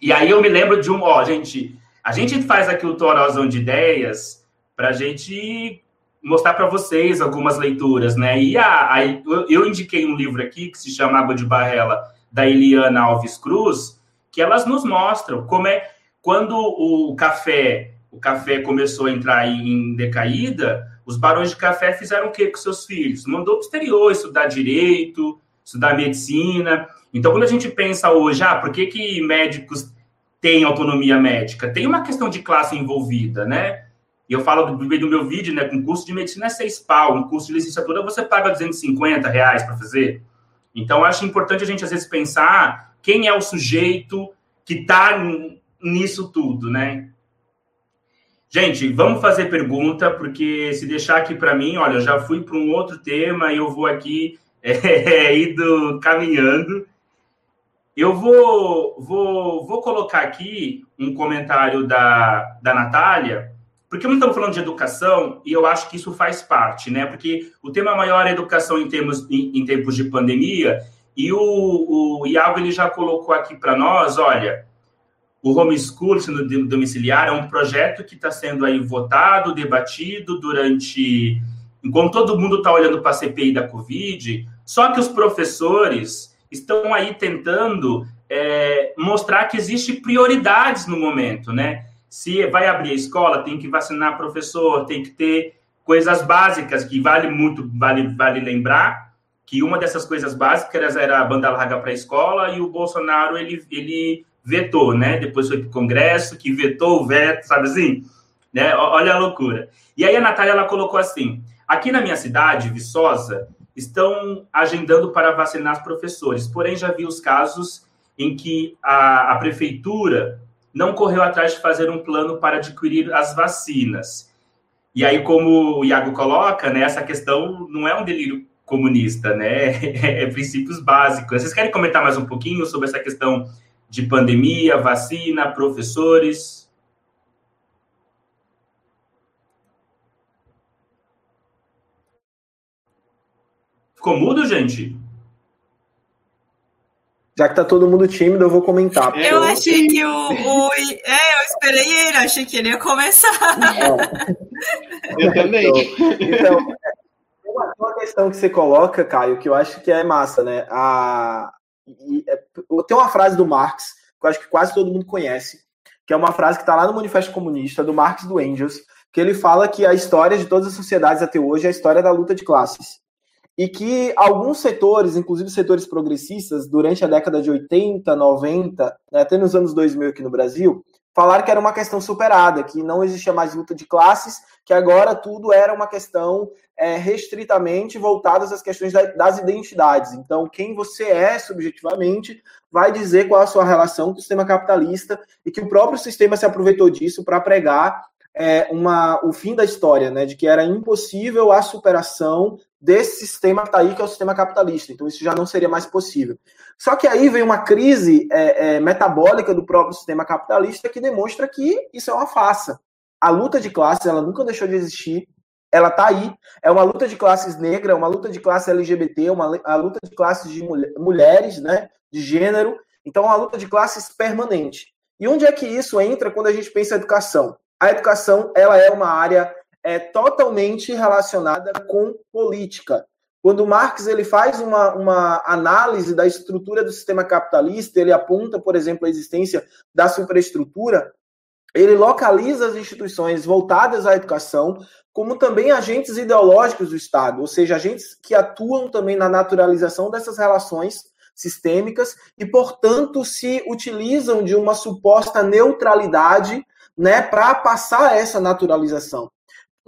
E aí eu me lembro de um, ó, gente, a gente faz aqui o Torozão de Ideias, para a gente mostrar para vocês algumas leituras, né? E a, a, eu indiquei um livro aqui que se chama Água de Barrela, da Eliana Alves Cruz, que elas nos mostram como é quando o café, o café começou a entrar em decaída, os barões de café fizeram o que com seus filhos? Mandou para o exterior estudar direito, estudar medicina. Então, quando a gente pensa hoje, ah, por que, que médicos têm autonomia médica? Tem uma questão de classe envolvida, né? E eu falo do do meu vídeo, né? Com curso de medicina é seis pau, um curso de licenciatura você paga 250 reais para fazer. Então, acho importante a gente, às vezes, pensar quem é o sujeito que está nisso tudo, né? Gente, vamos fazer pergunta, porque se deixar aqui para mim, olha, eu já fui para um outro tema e eu vou aqui é, indo caminhando. Eu vou, vou, vou colocar aqui um comentário da, da Natália, porque não estamos falando de educação e eu acho que isso faz parte, né? Porque o tema maior é educação em, termos, em, em tempos de pandemia e o, o Iago ele já colocou aqui para nós, olha, o homeschooling sendo domiciliar é um projeto que está sendo aí votado, debatido durante enquanto todo mundo está olhando para a CPI da Covid, só que os professores estão aí tentando é, mostrar que existe prioridades no momento, né? Se vai abrir a escola, tem que vacinar professor, tem que ter coisas básicas que vale muito, vale, vale lembrar que uma dessas coisas básicas era a banda larga para a escola e o Bolsonaro ele, ele vetou, né? Depois foi para o Congresso que vetou o veto, sabe assim? Né? Olha a loucura. E aí a Natália ela colocou assim: aqui na minha cidade, Viçosa, estão agendando para vacinar os professores, porém já vi os casos em que a, a prefeitura não correu atrás de fazer um plano para adquirir as vacinas. E aí, como o Iago coloca, né, essa questão não é um delírio comunista, né? É, princípios básicos. Vocês querem comentar mais um pouquinho sobre essa questão de pandemia, vacina, professores? Ficou mudo, gente? Já que tá todo mundo tímido, eu vou comentar. Eu achei que o, o, É, eu esperei ele, achei que ele ia começar. É. Eu também. Então, então uma questão que você coloca, Caio, que eu acho que é massa, né? A, é, tem uma frase do Marx, que eu acho que quase todo mundo conhece, que é uma frase que está lá no Manifesto Comunista, do Marx do Engels, que ele fala que a história de todas as sociedades até hoje é a história da luta de classes e que alguns setores, inclusive setores progressistas, durante a década de 80, 90, né, até nos anos 2000 aqui no Brasil, falaram que era uma questão superada, que não existia mais luta de classes, que agora tudo era uma questão é, restritamente voltada às questões das identidades. Então, quem você é subjetivamente vai dizer qual a sua relação com o sistema capitalista e que o próprio sistema se aproveitou disso para pregar é, uma, o fim da história, né, de que era impossível a superação desse sistema que está aí, que é o sistema capitalista. Então, isso já não seria mais possível. Só que aí vem uma crise é, é, metabólica do próprio sistema capitalista que demonstra que isso é uma farsa. A luta de classes, ela nunca deixou de existir, ela está aí. É uma luta de classes negra, uma luta de classe LGBT, uma a luta de classes de mulher, mulheres, né, de gênero. Então, é uma luta de classes permanente. E onde é que isso entra quando a gente pensa em educação? A educação, ela é uma área é totalmente relacionada com política. Quando Marx ele faz uma, uma análise da estrutura do sistema capitalista, ele aponta, por exemplo, a existência da superestrutura, ele localiza as instituições voltadas à educação como também agentes ideológicos do Estado, ou seja, agentes que atuam também na naturalização dessas relações sistêmicas e, portanto, se utilizam de uma suposta neutralidade né, para passar essa naturalização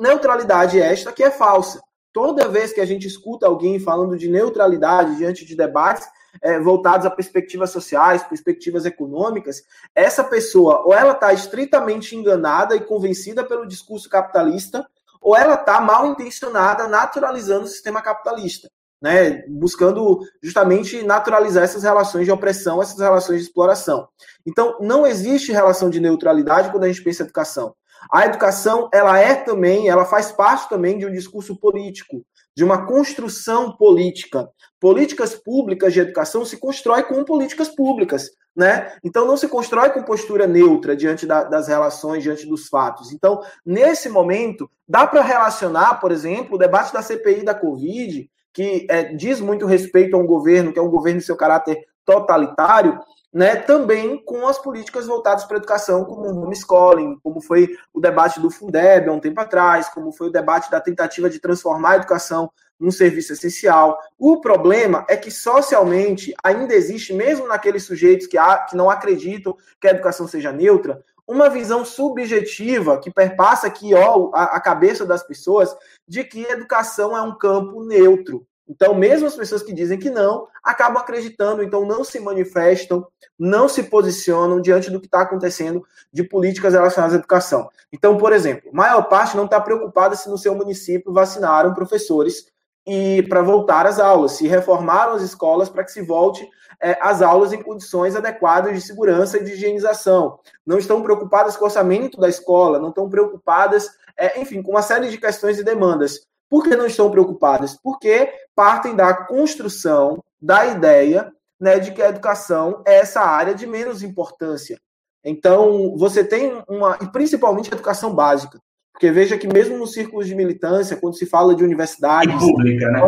neutralidade esta que é falsa. Toda vez que a gente escuta alguém falando de neutralidade diante de debates é, voltados a perspectivas sociais, perspectivas econômicas, essa pessoa ou ela está estritamente enganada e convencida pelo discurso capitalista, ou ela está mal intencionada naturalizando o sistema capitalista, né? buscando justamente naturalizar essas relações de opressão, essas relações de exploração. Então, não existe relação de neutralidade quando a gente pensa em educação. A educação, ela é também, ela faz parte também de um discurso político, de uma construção política. Políticas públicas de educação se constrói com políticas públicas, né? Então não se constrói com postura neutra diante da, das relações, diante dos fatos. Então, nesse momento, dá para relacionar, por exemplo, o debate da CPI da Covid, que é, diz muito respeito a um governo, que é um governo em seu caráter totalitário, né, também com as políticas voltadas para a educação, como o homeschooling, como foi o debate do Fundeb há um tempo atrás, como foi o debate da tentativa de transformar a educação num serviço essencial. O problema é que socialmente ainda existe, mesmo naqueles sujeitos que, há, que não acreditam que a educação seja neutra, uma visão subjetiva que perpassa aqui ó, a, a cabeça das pessoas de que a educação é um campo neutro, então, mesmo as pessoas que dizem que não, acabam acreditando, então não se manifestam, não se posicionam diante do que está acontecendo de políticas relacionadas à educação. Então, por exemplo, a maior parte não está preocupada se no seu município vacinaram professores e para voltar às aulas, se reformaram as escolas para que se volte é, às aulas em condições adequadas de segurança e de higienização. Não estão preocupadas com o orçamento da escola, não estão preocupadas, é, enfim, com uma série de questões e demandas. Por que não estão preocupadas? Porque partem da construção da ideia né, de que a educação é essa área de menos importância. Então, você tem uma. E principalmente a educação básica. Porque veja que mesmo nos círculos de militância, quando se fala de universidades, pública, né?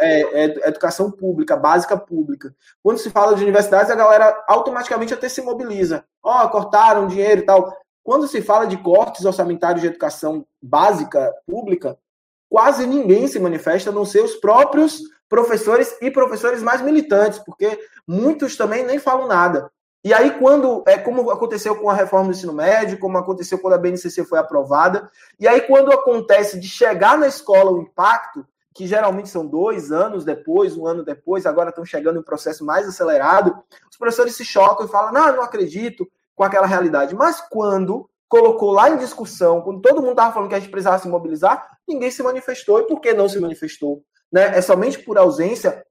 é, é, educação pública, básica pública. Quando se fala de universidades, a galera automaticamente até se mobiliza. Ó, oh, cortaram dinheiro e tal. quando se fala de cortes orçamentários de educação básica pública, quase ninguém se manifesta, a não ser os próprios professores e professores mais militantes, porque muitos também nem falam nada. E aí, quando é como aconteceu com a reforma do ensino médio, como aconteceu quando a BNCC foi aprovada, e aí, quando acontece de chegar na escola o impacto, que geralmente são dois anos depois, um ano depois, agora estão chegando em um processo mais acelerado, os professores se chocam e falam: não, não acredito com aquela realidade. Mas quando colocou lá em discussão, quando todo mundo estava falando que a gente precisava se mobilizar, ninguém se manifestou. E por que não se manifestou? Né? É somente por ausência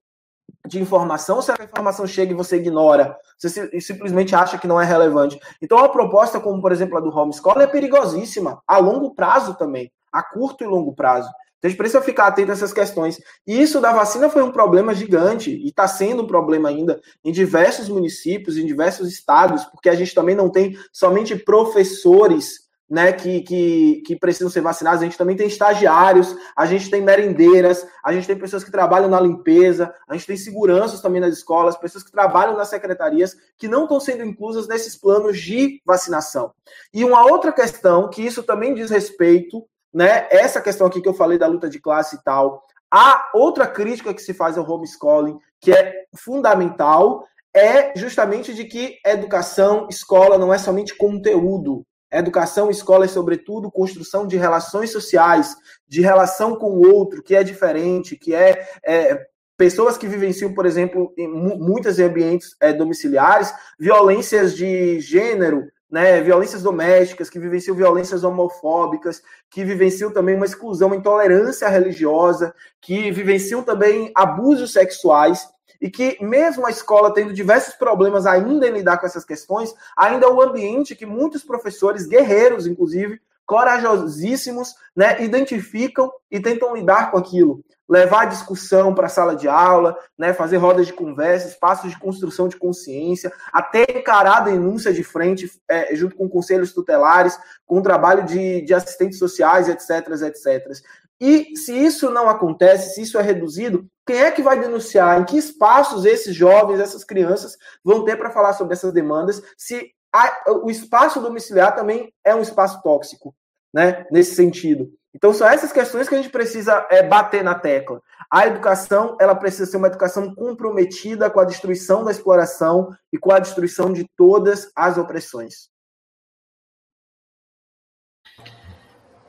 de informação, se a informação chega e você ignora, você simplesmente acha que não é relevante. Então, a proposta, como por exemplo a do homeschooling, é perigosíssima, a longo prazo também, a curto e longo prazo. Então, a gente precisa ficar atento a essas questões. E isso da vacina foi um problema gigante, e está sendo um problema ainda em diversos municípios, em diversos estados, porque a gente também não tem somente professores né, que, que, que, precisam ser vacinados, a gente também tem estagiários, a gente tem merendeiras, a gente tem pessoas que trabalham na limpeza, a gente tem seguranças também nas escolas, pessoas que trabalham nas secretarias, que não estão sendo inclusas nesses planos de vacinação. E uma outra questão, que isso também diz respeito, né, essa questão aqui que eu falei da luta de classe e tal, a outra crítica que se faz ao homeschooling, que é fundamental, é justamente de que educação, escola não é somente conteúdo, Educação, escola é, sobretudo, construção de relações sociais, de relação com o outro, que é diferente, que é, é pessoas que vivenciam, por exemplo, em muitos ambientes é, domiciliares, violências de gênero, né, violências domésticas, que vivenciam violências homofóbicas, que vivenciam também uma exclusão, uma intolerância religiosa, que vivenciam também abusos sexuais e que, mesmo a escola tendo diversos problemas ainda em lidar com essas questões, ainda é o ambiente que muitos professores, guerreiros, inclusive, corajosíssimos, né, identificam e tentam lidar com aquilo. Levar a discussão para a sala de aula, né, fazer rodas de conversa, espaços de construção de consciência, até encarar a denúncia de frente, é, junto com conselhos tutelares, com o trabalho de, de assistentes sociais, etc, etc. E se isso não acontece, se isso é reduzido, quem é que vai denunciar? Em que espaços esses jovens, essas crianças vão ter para falar sobre essas demandas? Se a, o espaço domiciliar também é um espaço tóxico, né? Nesse sentido. Então são essas questões que a gente precisa é, bater na tecla. A educação, ela precisa ser uma educação comprometida com a destruição da exploração e com a destruição de todas as opressões.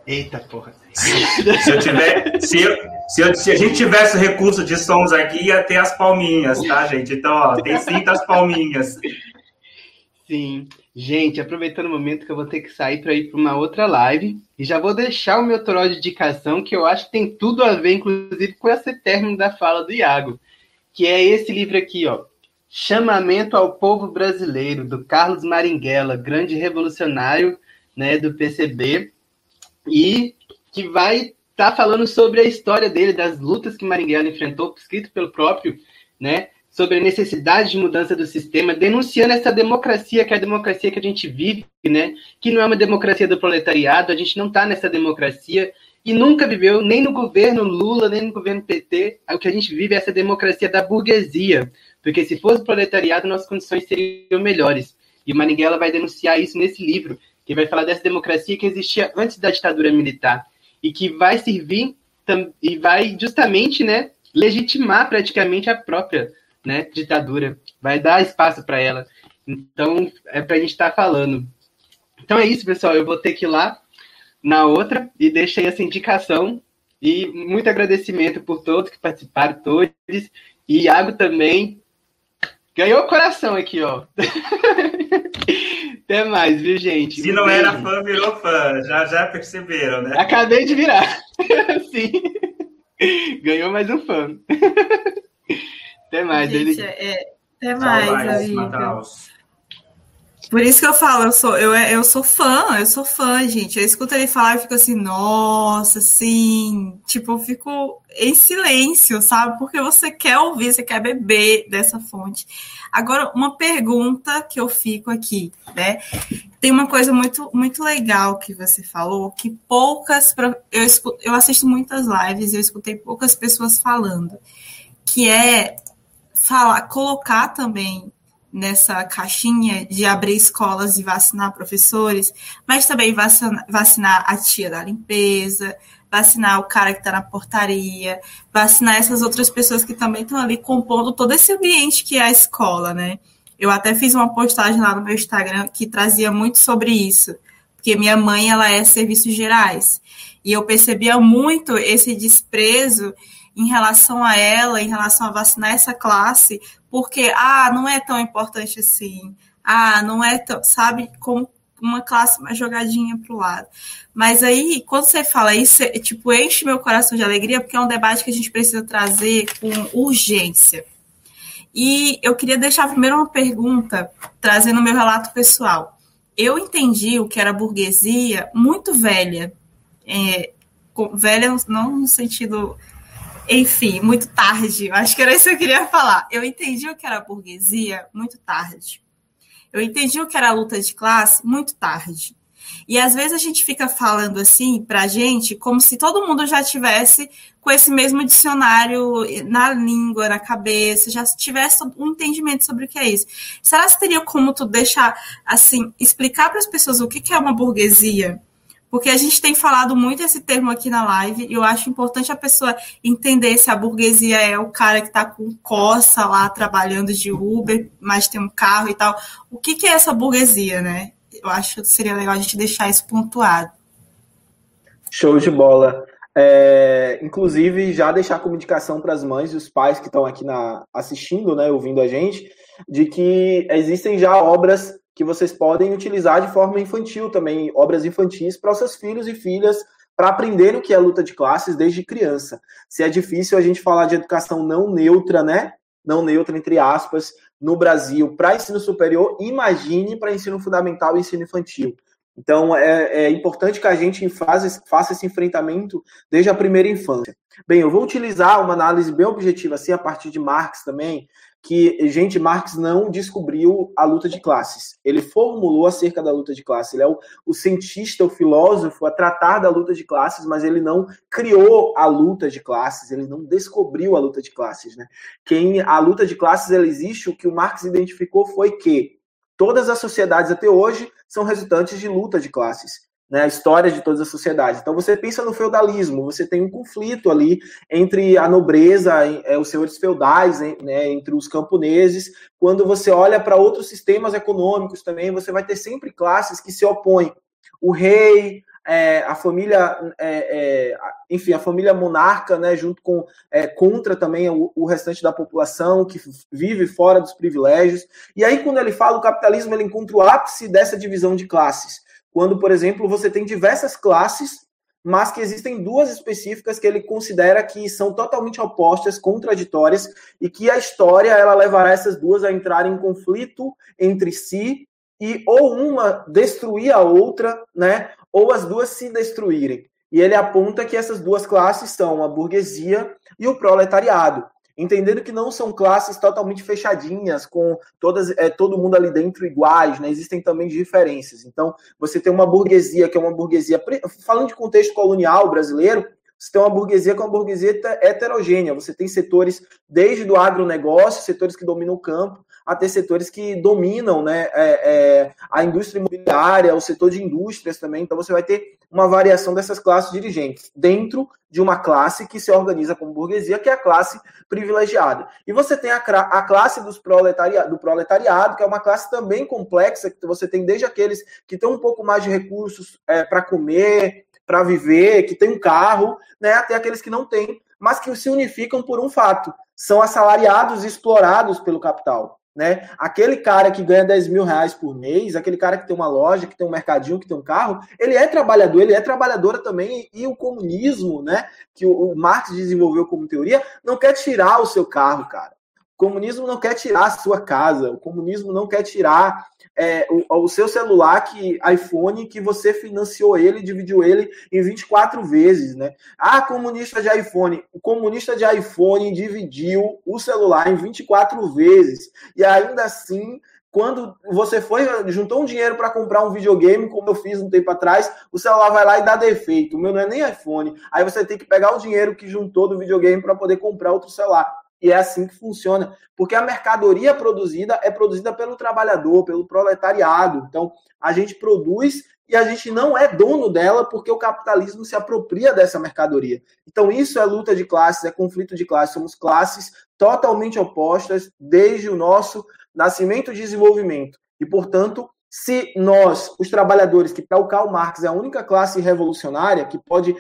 Eita porra. Se eu tiver, se, eu, se, eu, se, a gente tivesse recurso de sons aqui, ia ter as palminhas, tá, gente? Então, ó, tem sim as palminhas. Sim. Gente, aproveitando o momento que eu vou ter que sair para ir para uma outra live, e já vou deixar o meu toró de indicação, que eu acho que tem tudo a ver, inclusive, com esse término da fala do Iago, que é esse livro aqui, ó. Chamamento ao Povo Brasileiro, do Carlos Maringuela, grande revolucionário né, do PCB, e que vai estar tá falando sobre a história dele, das lutas que Marighella enfrentou, escrito pelo próprio, né, sobre a necessidade de mudança do sistema, denunciando essa democracia, que é a democracia que a gente vive, né, que não é uma democracia do proletariado, a gente não está nessa democracia e nunca viveu, nem no governo Lula, nem no governo PT, o que a gente vive é essa democracia da burguesia, porque se fosse proletariado, nossas condições seriam melhores. E Marighella vai denunciar isso nesse livro, que vai falar dessa democracia que existia antes da ditadura militar e que vai servir e vai justamente, né, legitimar praticamente a própria, né, ditadura, vai dar espaço para ela. Então, é para a gente estar tá falando. Então é isso, pessoal. Eu vou ter que ir lá na outra e deixei essa indicação. E muito agradecimento por todos que participaram, todos. E Iago também ganhou o coração aqui, ó. Até mais, viu, gente? Se não era fã, virou fã. Já, já perceberam, né? Acabei de virar. Sim. Ganhou mais um fã. Até mais, gente, é, até mais, Por isso que eu falo, eu sou, eu, eu sou fã, eu sou fã, gente. Eu escuto ele falar e fico assim, nossa, sim. Tipo, eu fico em silêncio, sabe? Porque você quer ouvir, você quer beber dessa fonte. Agora, uma pergunta que eu fico aqui, né? Tem uma coisa muito, muito legal que você falou, que poucas. Eu, eu assisto muitas lives e eu escutei poucas pessoas falando, que é falar, colocar também nessa caixinha de abrir escolas e vacinar professores, mas também vacinar, vacinar a tia da limpeza, vacinar o cara que está na portaria, vacinar essas outras pessoas que também estão ali compondo todo esse ambiente que é a escola, né? Eu até fiz uma postagem lá no meu Instagram que trazia muito sobre isso, porque minha mãe ela é serviços gerais e eu percebia muito esse desprezo em relação a ela, em relação a vacinar essa classe, porque, ah, não é tão importante assim, ah, não é tão, sabe, como uma classe mais jogadinha para o lado. Mas aí, quando você fala isso, é, tipo, enche meu coração de alegria, porque é um debate que a gente precisa trazer com urgência. E eu queria deixar primeiro uma pergunta, trazendo o meu relato pessoal. Eu entendi o que era burguesia muito velha. É, velha não no sentido enfim, muito tarde. Acho que era isso que eu queria falar. Eu entendi o que era burguesia muito tarde. Eu entendi o que era luta de classe muito tarde. E às vezes a gente fica falando assim pra gente como se todo mundo já tivesse com esse mesmo dicionário na língua, na cabeça, já tivesse um entendimento sobre o que é isso. Será que teria como tu deixar assim, explicar para as pessoas o que é uma burguesia? Porque a gente tem falado muito esse termo aqui na live, e eu acho importante a pessoa entender se a burguesia é o cara que está com coça lá trabalhando de Uber, mas tem um carro e tal. O que, que é essa burguesia, né? Eu acho que seria legal a gente deixar isso pontuado. Show de bola. É, inclusive, já deixar como indicação para as mães e os pais que estão aqui na, assistindo, né, ouvindo a gente, de que existem já obras que vocês podem utilizar de forma infantil também, obras infantis para os seus filhos e filhas para aprender o que é luta de classes desde criança. Se é difícil a gente falar de educação não neutra, né? Não neutra, entre aspas, no Brasil para ensino superior, imagine para ensino fundamental e ensino infantil. Então, é, é importante que a gente faça esse enfrentamento desde a primeira infância. Bem, eu vou utilizar uma análise bem objetiva, assim, a partir de Marx também, que, gente, Marx não descobriu a luta de classes. Ele formulou acerca da luta de classes. Ele é o, o, cientista, o filósofo a tratar da luta de classes, mas ele não criou a luta de classes, ele não descobriu a luta de classes. Né? Quem a luta de classes ela existe, o que o Marx identificou foi que todas as sociedades até hoje são resultantes de luta de classes né, a história de todas as sociedades. Então você pensa no feudalismo, você tem um conflito ali entre a nobreza, é, os senhores feudais, né, entre os camponeses. Quando você olha para outros sistemas econômicos também, você vai ter sempre classes que se opõem. O rei, é, a família, é, é, enfim, a família monarca, né, junto com é, contra também o, o, restante da população que vive fora dos privilégios. E aí, quando ele fala o capitalismo, ele encontra o ápice dessa divisão de classes quando, por exemplo, você tem diversas classes, mas que existem duas específicas que ele considera que são totalmente opostas, contraditórias, e que a história ela levará essas duas a entrar em conflito entre si e ou uma destruir a outra, né, ou as duas se destruírem. E ele aponta que essas duas classes são a burguesia e o proletariado entendendo que não são classes totalmente fechadinhas, com todas é, todo mundo ali dentro iguais, né? Existem também diferenças. Então, você tem uma burguesia que é uma burguesia, falando de contexto colonial brasileiro, você tem uma burguesia é uma burguesia heterogênea. Você tem setores desde do agronegócio, setores que dominam o campo, até setores que dominam né, é, é, a indústria imobiliária, o setor de indústrias também. Então você vai ter uma variação dessas classes dirigentes dentro de uma classe que se organiza como burguesia, que é a classe privilegiada. E você tem a, a classe dos proletariado, do proletariado, que é uma classe também complexa, que você tem desde aqueles que têm um pouco mais de recursos é, para comer, para viver, que tem um carro, né, até aqueles que não têm, mas que se unificam por um fato: são assalariados e explorados pelo capital. Né? Aquele cara que ganha 10 mil reais por mês, aquele cara que tem uma loja, que tem um mercadinho, que tem um carro, ele é trabalhador, ele é trabalhadora também, e o comunismo, né, que o Marx desenvolveu como teoria, não quer tirar o seu carro, cara. O comunismo não quer tirar a sua casa, o comunismo não quer tirar é, o, o, seu celular que iPhone que você financiou ele, dividiu ele em 24 vezes, né? Ah, comunista de iPhone. O comunista de iPhone dividiu o celular em 24 vezes. E ainda assim, quando você foi, juntou um dinheiro para comprar um videogame, como eu fiz um tempo atrás, o celular vai lá e dá defeito. O meu não é nem iPhone. Aí você tem que pegar o dinheiro que juntou do videogame para poder comprar outro celular. E é assim que funciona, porque a mercadoria produzida é produzida pelo trabalhador, pelo proletariado. Então, a gente produz e a gente não é dono dela porque o capitalismo se apropria dessa mercadoria. Então, isso é luta de classes, é conflito de classes. Somos classes totalmente opostas desde o nosso nascimento e desenvolvimento. E, portanto, se nós, os trabalhadores, que para o Karl Marx é a única classe revolucionária que pode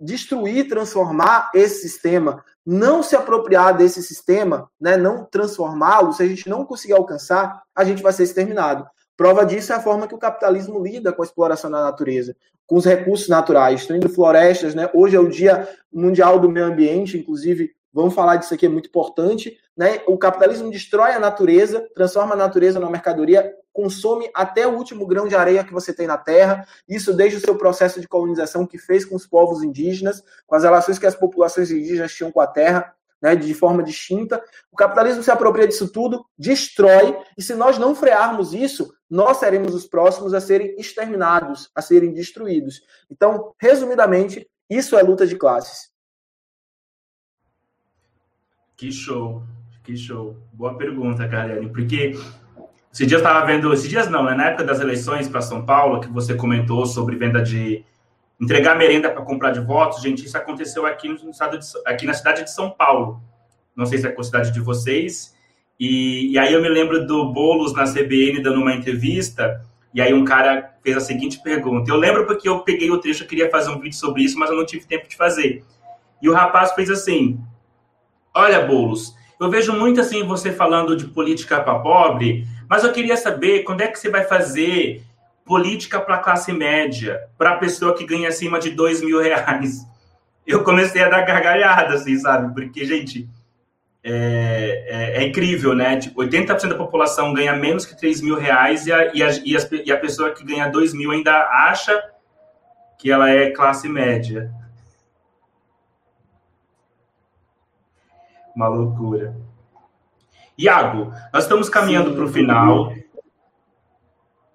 destruir, transformar esse sistema, não se apropriar desse sistema, né, não transformá-lo, se a gente não conseguir alcançar, a gente vai ser exterminado. Prova disso é a forma que o capitalismo lida com a exploração da natureza, com os recursos naturais, destruindo florestas. Né? Hoje é o Dia Mundial do Meio Ambiente, inclusive, vamos falar disso aqui, é muito importante. Né? O capitalismo destrói a natureza, transforma a natureza numa mercadoria, consome até o último grão de areia que você tem na terra. Isso desde o seu processo de colonização que fez com os povos indígenas, com as relações que as populações indígenas tinham com a terra, né, de forma distinta. O capitalismo se apropria disso tudo, destrói, e se nós não frearmos isso, nós seremos os próximos a serem exterminados, a serem destruídos. Então, resumidamente, isso é luta de classes. Que show, que show. Boa pergunta, Karine, porque esses dias estava vendo, esses dias não, né? Na época das eleições para São Paulo, que você comentou sobre venda de entregar merenda para comprar de votos, gente, isso aconteceu aqui no estado de, aqui na cidade de São Paulo. Não sei se é com a cidade de vocês. E, e aí eu me lembro do Bolos na CBN dando uma entrevista, e aí um cara fez a seguinte pergunta. Eu lembro porque eu peguei o trecho, eu queria fazer um vídeo sobre isso, mas eu não tive tempo de fazer. E o rapaz fez assim: Olha, Bolos, eu vejo muito assim você falando de política para pobre, mas eu queria saber quando é que você vai fazer política para classe média, para a pessoa que ganha acima de dois mil reais. Eu comecei a dar gargalhada, assim, sabe? Porque, gente, é, é, é incrível, né? Tipo, 80% da população ganha menos que 3 mil reais e a, e, a, e, a, e a pessoa que ganha 2 mil ainda acha que ela é classe média. Uma loucura. Iago, nós estamos caminhando para o final.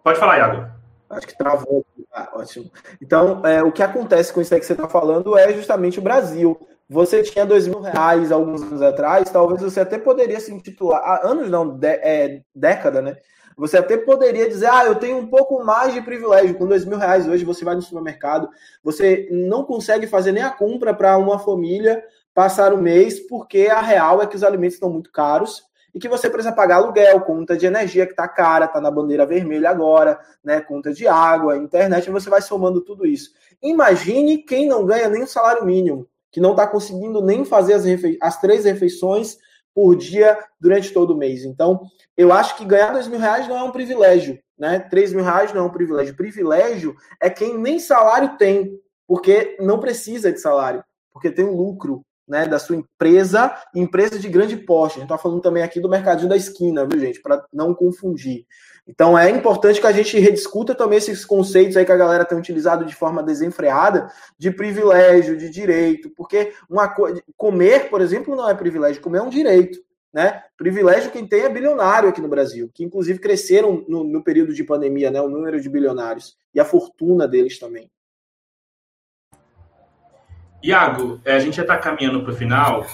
Pode falar, Iago. Acho que travou. Ah, ótimo. Então, é, o que acontece com isso aí que você está falando é justamente o Brasil. Você tinha dois mil reais alguns anos atrás, talvez você até poderia se intitular, ah, anos não, de, é, década, né? Você até poderia dizer, ah, eu tenho um pouco mais de privilégio. Com dois mil reais hoje você vai no supermercado, você não consegue fazer nem a compra para uma família passar o mês, porque a real é que os alimentos estão muito caros e que você precisa pagar aluguel, conta de energia que está cara, está na bandeira vermelha agora, né, conta de água, internet, você vai somando tudo isso. Imagine quem não ganha nem o salário mínimo, que não está conseguindo nem fazer as, as, três refeições por dia durante todo o mês. Então, eu acho que ganhar dois mil reais não é um privilégio, né? Três mil reais não é um privilégio. Privilégio é quem nem salário tem, porque não precisa de salário, porque tem um lucro, né, da sua empresa, empresa de grande porte. A gente está falando também aqui do mercadinho da esquina, viu, gente? Para não confundir. Então é importante que a gente rediscuta também esses conceitos aí que a galera tem utilizado de forma desenfreada, de privilégio, de direito, porque uma coisa, comer, por exemplo, não é privilégio, comer é um direito. Né? Privilégio quem tem é bilionário aqui no Brasil, que inclusive cresceram no, no período de pandemia, né, o número de bilionários e a fortuna deles também. Iago, é, a gente já está caminhando para o final.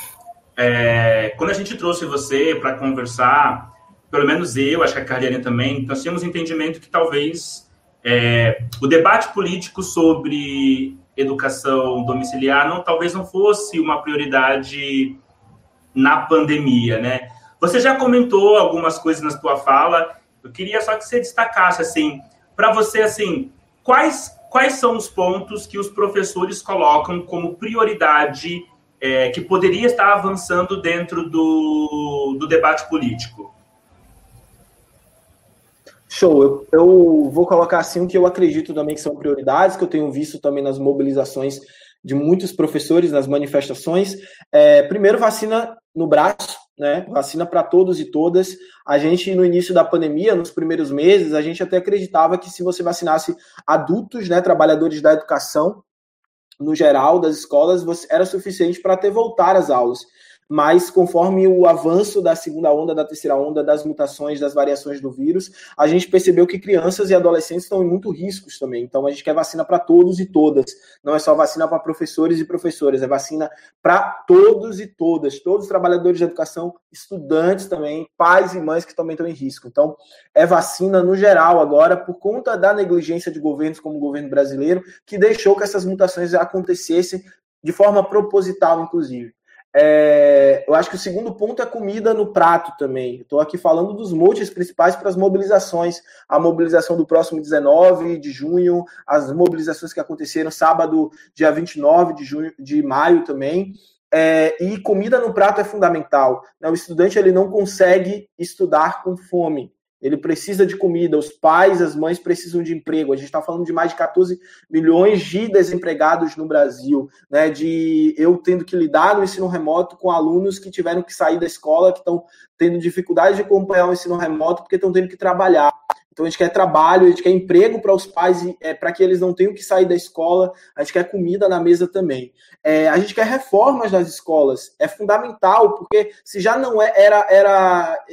É, quando a gente trouxe você para conversar, pelo menos eu, acho que a Cariane também, nós tínhamos entendimento que talvez é, o debate político sobre educação domiciliar não talvez não fosse uma prioridade na pandemia, né? Você já comentou algumas coisas na sua fala. Eu queria só que você destacasse assim, para você assim, quais quais são os pontos que os professores colocam como prioridade é, que poderia estar avançando dentro do, do debate político? Show, eu, eu, vou colocar assim o que eu acredito também que são prioridades, que eu tenho visto também nas mobilizações de muitos professores, nas manifestações. É, primeiro, vacina no braço, né? Vacina para todos e todas. A gente, no início da pandemia, nos primeiros meses, a gente até acreditava que se você vacinasse adultos, né, trabalhadores da educação, no geral, das escolas, era suficiente para ter voltar às aulas. Mas conforme o avanço da segunda onda, da terceira onda, das mutações, das variações do vírus, a gente percebeu que crianças e adolescentes estão em muito riscos também. Então a gente quer vacina para todos e todas. Não é só vacina para professores e professoras, é vacina para todos e todas, todos os trabalhadores de educação, estudantes também, pais e mães que também estão em risco. Então é vacina no geral agora por conta da negligência de governos como o governo brasileiro, que deixou que essas mutações acontecessem de forma proposital, inclusive. É, eu acho que o segundo ponto é comida no prato também. Estou aqui falando dos motivos principais para as mobilizações. A mobilização do próximo 19 de junho, as mobilizações que aconteceram sábado, dia 29 de, junho, de maio também. É, e comida no prato é fundamental. Né? O estudante ele não consegue estudar com fome. Ele precisa de comida, os pais, as mães precisam de emprego. A gente está falando de mais de 14 milhões de desempregados no Brasil, né? De eu tendo que lidar no ensino remoto com alunos que tiveram que sair da escola, que estão tendo dificuldade de acompanhar o ensino remoto porque estão tendo que trabalhar. Então a gente quer trabalho, a gente quer emprego para os pais, é, para que eles não tenham que sair da escola, a gente quer comida na mesa também. É, a gente quer reformas nas escolas, é fundamental, porque se já não é, era, era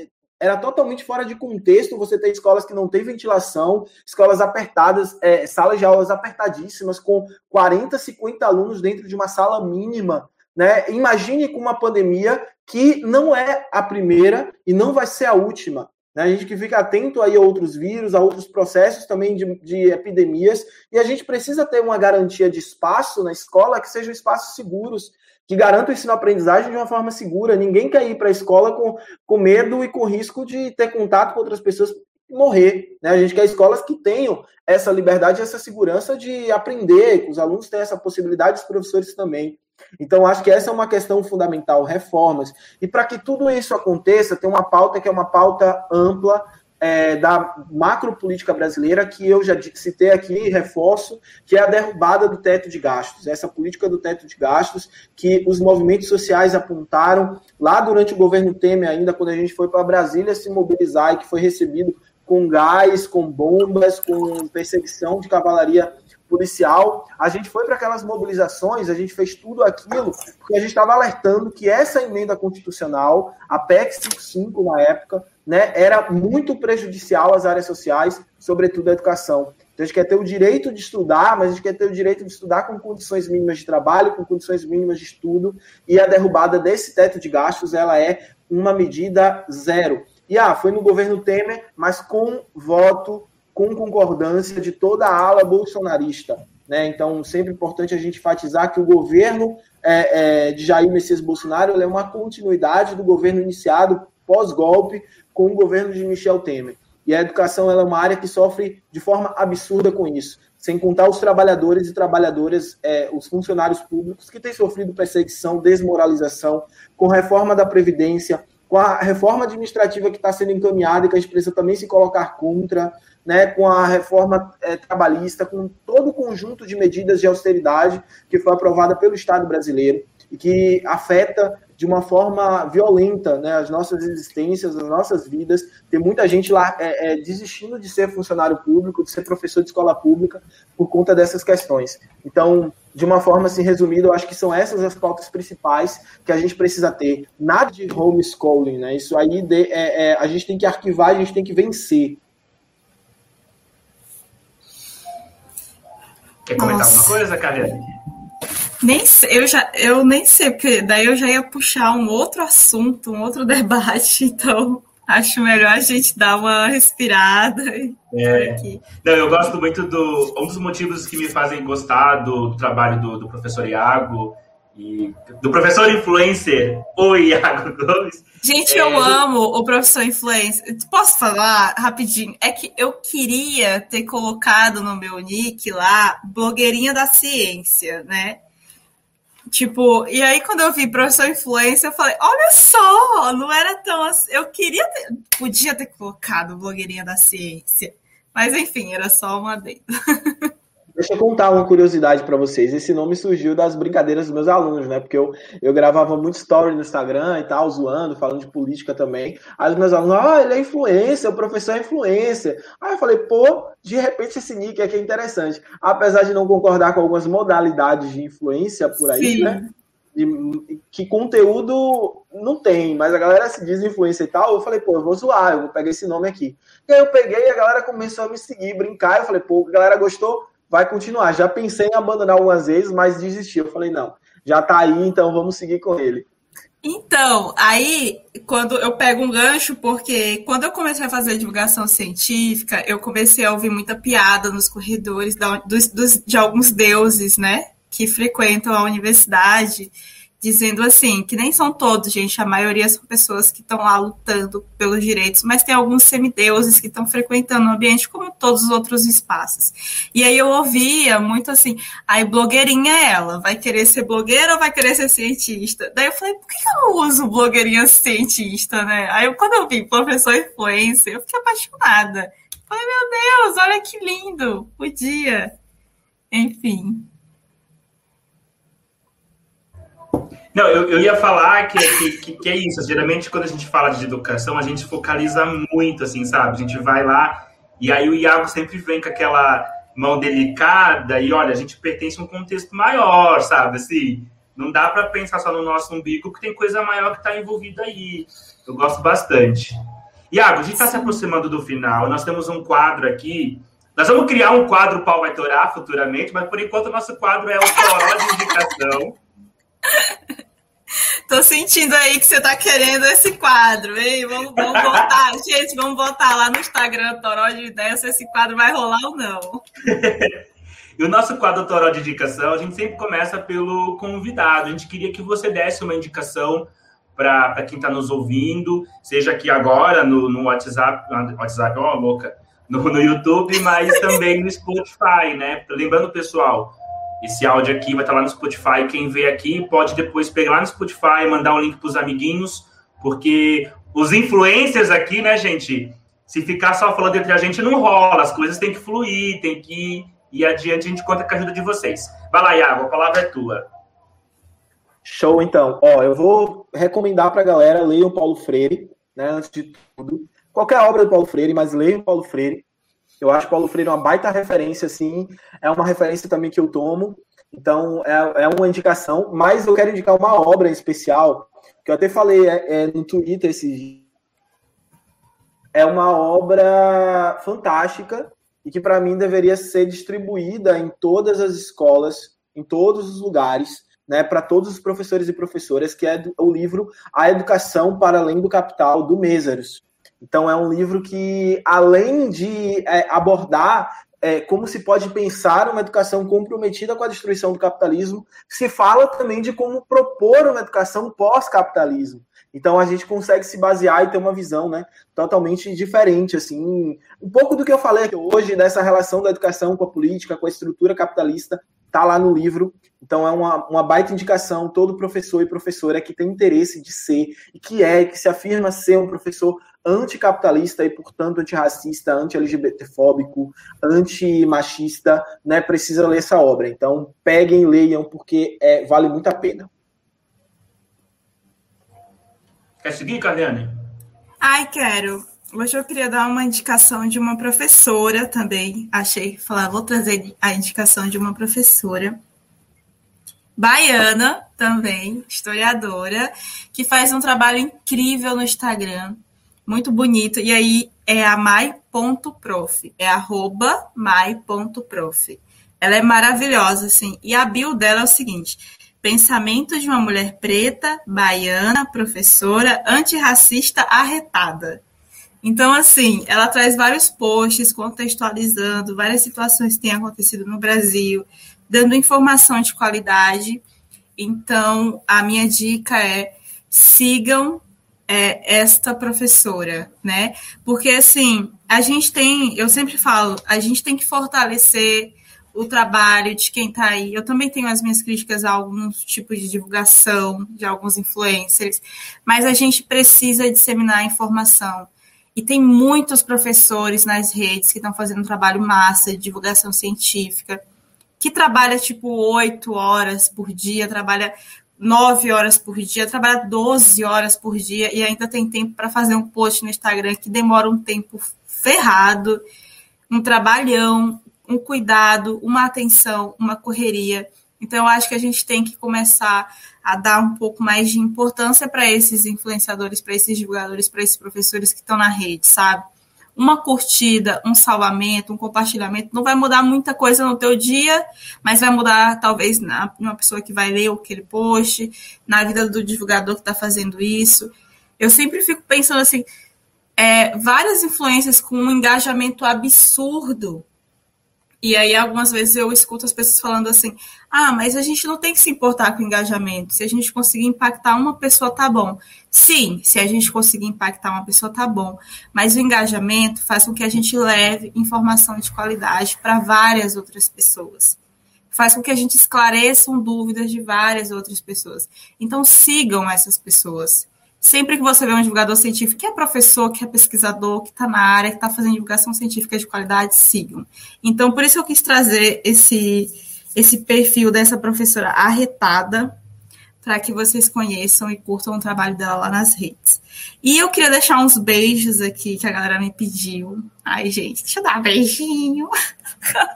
era totalmente fora de contexto você ter escolas que não têm ventilação, escolas apertadas, é, salas de aulas apertadíssimas, com 40, 50 alunos dentro de uma sala mínima. Né? Imagine com uma pandemia que não é a primeira e não vai ser a última. Né? A gente que fica atento aí a outros vírus, a outros processos também de, de epidemias, e a gente precisa ter uma garantia de espaço na escola que sejam espaços seguros, que garanta o ensino-aprendizagem de uma forma segura. Ninguém quer ir para a escola com, com medo e com risco de ter contato com outras pessoas e morrer. Né? A gente quer escolas que tenham essa liberdade, essa segurança de aprender, que os alunos tenham essa possibilidade, os professores também. Então, acho que essa é uma questão fundamental, reformas. E para que tudo isso aconteça, tem uma pauta que é uma pauta ampla, é, da macropolítica brasileira que eu já citei aqui e reforço, que é a derrubada do teto de gastos. Essa política do teto de gastos que os movimentos sociais apontaram lá durante o governo Temer, ainda quando a gente foi para Brasília se mobilizar e que foi recebido com gás, com bombas, com perseguição de cavalaria policial. A gente foi para aquelas mobilizações, a gente fez tudo aquilo, porque a gente estava alertando que essa emenda constitucional, a PEC 55 na época, né, era muito prejudicial às áreas sociais, sobretudo a educação. Então, a gente quer ter o direito de estudar, mas a gente quer ter o direito de estudar com condições mínimas de trabalho, com condições mínimas de estudo, e a derrubada desse teto de gastos, ela é uma medida zero. E, ah, foi no governo Temer, mas com voto, com concordância de toda a ala bolsonarista. Né? Então, sempre importante a gente enfatizar que o governo é, é, de Jair Messias Bolsonaro é uma continuidade do governo iniciado pós-golpe com o governo de Michel Temer. E a educação é uma área que sofre de forma absurda com isso, sem contar os trabalhadores e trabalhadoras, é, os funcionários públicos que têm sofrido perseguição, desmoralização, com reforma da Previdência, com a reforma administrativa que está sendo encaminhada e que a gente precisa também se colocar contra, né, com a reforma é, trabalhista, com todo o conjunto de medidas de austeridade que foi aprovada pelo Estado brasileiro e que afeta de uma forma violenta né, as nossas existências, as nossas vidas. Tem muita gente lá é, é, desistindo de ser funcionário público, de ser professor de escola pública, por conta dessas questões. Então, de uma forma assim resumida, eu acho que são essas as pautas principais que a gente precisa ter. Nada de homeschooling, né? Isso aí de, é, é a gente tem que arquivar, a gente tem que vencer. Quer comentar Nossa. alguma coisa, Karine? Nem sei, eu, já, eu nem sei, porque daí eu já ia puxar um outro assunto, um outro debate, então acho melhor a gente dar uma respirada. É. Não, eu gosto muito do. Um dos motivos que me fazem gostar do trabalho do, do professor Iago e do professor influencer, o Iago Gomes. Gente, é... eu amo o professor influencer. Posso falar rapidinho? É que eu queria ter colocado no meu nick lá, blogueirinha da ciência, né? Tipo, e aí quando eu vi professor influência, eu falei, olha só, não era tão assim. Eu queria ter, podia ter colocado blogueirinha da ciência. Mas enfim, era só uma adendo. Deixa eu contar uma curiosidade para vocês. Esse nome surgiu das brincadeiras dos meus alunos, né? Porque eu, eu gravava muito story no Instagram e tal, zoando, falando de política também. Aí os meus alunos, ah, ele é influência, o professor é influência. Aí eu falei, pô, de repente esse nick aqui é interessante. Apesar de não concordar com algumas modalidades de influência por aí, Sim. né? de, que conteúdo não tem, mas a galera se diz influência e tal. Eu falei, pô, eu vou zoar, eu vou pegar esse nome aqui. E aí eu peguei e a galera começou a me seguir, brincar. Eu falei, pô, a galera gostou, vai continuar. Já pensei em abandonar algumas vezes, mas desisti. Eu falei, não, já tá aí, então vamos seguir com ele. Então, aí, quando eu pego um gancho, porque quando eu comecei a fazer divulgação científica, eu comecei a ouvir muita piada nos corredores da, dos, dos, de alguns deuses, né? Que frequentam a universidade dizendo assim, que nem são todos, gente, a maioria são pessoas que estão lá lutando pelos direitos, mas tem alguns semideuses que estão frequentando o ambiente como todos os outros espaços. E aí eu ouvia muito assim, aí blogueirinha é ela, vai querer ser blogueira ou vai querer ser cientista? Daí eu falei, por que eu não uso blogueirinha cientista, né? Aí eu, quando eu vi professor influencer, eu fiquei apaixonada. Falei, meu Deus, olha que lindo, podia. Enfim. Não, eu, eu ia falar que, que, que, é isso. Geralmente, quando a gente fala de educação, a gente focaliza muito, assim, sabe? A gente vai lá e aí o Iago sempre vem com aquela mão delicada e, olha, a gente pertence a um contexto maior, sabe? Assim, não dá para pensar só no nosso umbigo, que tem coisa maior que está envolvida aí. Eu gosto bastante. Iago, a gente está se aproximando do final. Nós temos um quadro aqui. Nós vamos criar um quadro Pau Vai Torar futuramente, mas por enquanto o nosso quadro é o Toró de Indicação. Tô sentindo aí que você tá querendo esse quadro, hein? Vamos, vamos botar, gente, vamos botar lá no Instagram Toró de Ideias se esse quadro vai rolar ou não. e o nosso quadro Toró de Indicação, a gente sempre começa pelo convidado. A gente queria que você desse uma indicação para quem está nos ouvindo, seja aqui agora no, no WhatsApp, WhatsApp, ó, oh, louca, no, no YouTube, mas também no Spotify, né? Lembrando, pessoal, esse áudio aqui vai estar lá no Spotify. Quem vê aqui pode depois pegar lá no Spotify, mandar o um link para os amiguinhos, porque os influencers aqui, né, gente? Se ficar só falando entre a gente, não rola. As coisas têm que fluir, tem que ir adiante. A gente conta com a ajuda de vocês. Vai lá, Iago, a palavra é tua. Show, então. Ó, eu vou recomendar para a galera leiam Paulo Freire, né, antes de tudo. Qualquer obra do Paulo Freire, mas leiam Paulo Freire. Eu acho Paulo Freire uma baita referência, assim. É uma referência também que eu tomo. Então, é, é uma indicação. Mas eu quero indicar uma obra em especial, que eu até falei é, é, no Twitter esse É uma obra fantástica e que, para mim, deveria ser distribuída em todas as escolas, em todos os lugares, né, para todos os professores e professoras, que é o livro A Educação para Além do Capital, do Mésaros. Então, é um livro que, além de é, abordar é, como se pode pensar uma educação comprometida com a destruição do capitalismo, se fala também de como propor uma educação pós-capitalismo. Então a gente consegue se basear e ter uma visão, né, totalmente diferente, assim, um pouco do que eu falei hoje dessa relação da educação com a política, com a estrutura capitalista, tá lá no livro. Então é uma, uma baita indicação. Todo professor e professora que tem interesse de ser e que é, que se afirma ser um professor anticapitalista e, portanto, antirracista, anti-LGBTfóbico, antimachista, né, precisa ler essa obra. Então, peguem, leiam, porque é, vale muito a pena. Quer seguir, Carliane? Ai, quero. Hoje eu queria dar uma indicação de uma professora também. Achei, falar, vou trazer a indicação de uma professora baiana também, historiadora, que faz um trabalho incrível no Instagram muito bonito. E aí é a mai.prof, é arroba mai.prof. Ela é maravilhosa, assim. E a bio dela é o seguinte: pensamento de uma mulher preta, baiana, professora, antirracista arretada. Então, assim, ela traz vários posts contextualizando várias situações que têm acontecido no Brasil, dando informação de qualidade. Então, a minha dica é sigam é, esta professora, né? Porque assim, a gente tem, eu sempre falo, a gente tem que fortalecer o trabalho de quem está aí. Eu também tenho as minhas críticas a alguns tipos de divulgação de alguns influencers, mas a gente precisa disseminar a informação. E tem muitos professores nas redes que estão fazendo um trabalho massa de divulgação científica, que trabalha tipo oito horas por dia, trabalha nove horas por dia, trabalha 12 horas por dia e ainda tem tempo para fazer um post no Instagram que demora um tempo ferrado, um trabalhão, um cuidado, uma atenção, uma correria. Então, eu acho que a gente tem que começar a dar um pouco mais de importância para esses influenciadores, para esses divulgadores, para esses professores que estão na rede, sabe? Uma curtida, um salvamento, um compartilhamento não vai mudar muita coisa no teu dia, mas vai mudar talvez na uma pessoa que vai ler aquele post, na vida do divulgador que está fazendo isso. Eu sempre fico pensando assim, é, várias influências com um engajamento absurdo e aí, algumas vezes eu escuto as pessoas falando assim: ah, mas a gente não tem que se importar com o engajamento. Se a gente conseguir impactar uma pessoa, tá bom. Sim, se a gente conseguir impactar uma pessoa, tá bom. Mas o engajamento faz com que a gente leve informação de qualidade para várias outras pessoas. Faz com que a gente esclareçam dúvidas de várias outras pessoas. Então, sigam essas pessoas sempre que você vê um divulgador científico que é professor, que é pesquisador, que está na área, que está fazendo divulgação científica de qualidade, sigam. Então, por isso eu quis trazer esse, esse perfil dessa professora arretada, para que vocês conheçam e curtam o trabalho dela lá nas redes. E eu queria deixar uns beijos aqui que a galera me pediu. Ai, gente, deixa eu dar um beijinho.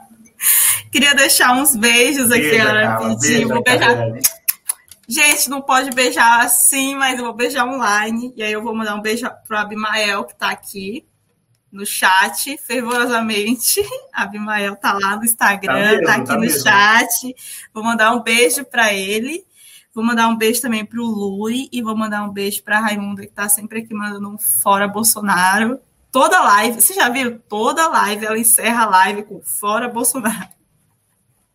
queria deixar uns beijos aqui a galera me pediu. Vou beijar. Gente, não pode beijar assim, mas eu vou beijar online. E aí eu vou mandar um beijo pro Abimael, que tá aqui no chat, fervorosamente. Abimael tá lá no Instagram, tá, mesmo, tá aqui tá no mesmo. chat. Vou mandar um beijo para ele. Vou mandar um beijo também pro Lui e vou mandar um beijo pra Raimunda, que tá sempre aqui mandando um fora Bolsonaro. Toda live, você já viu? Toda live ela encerra a live com fora Bolsonaro.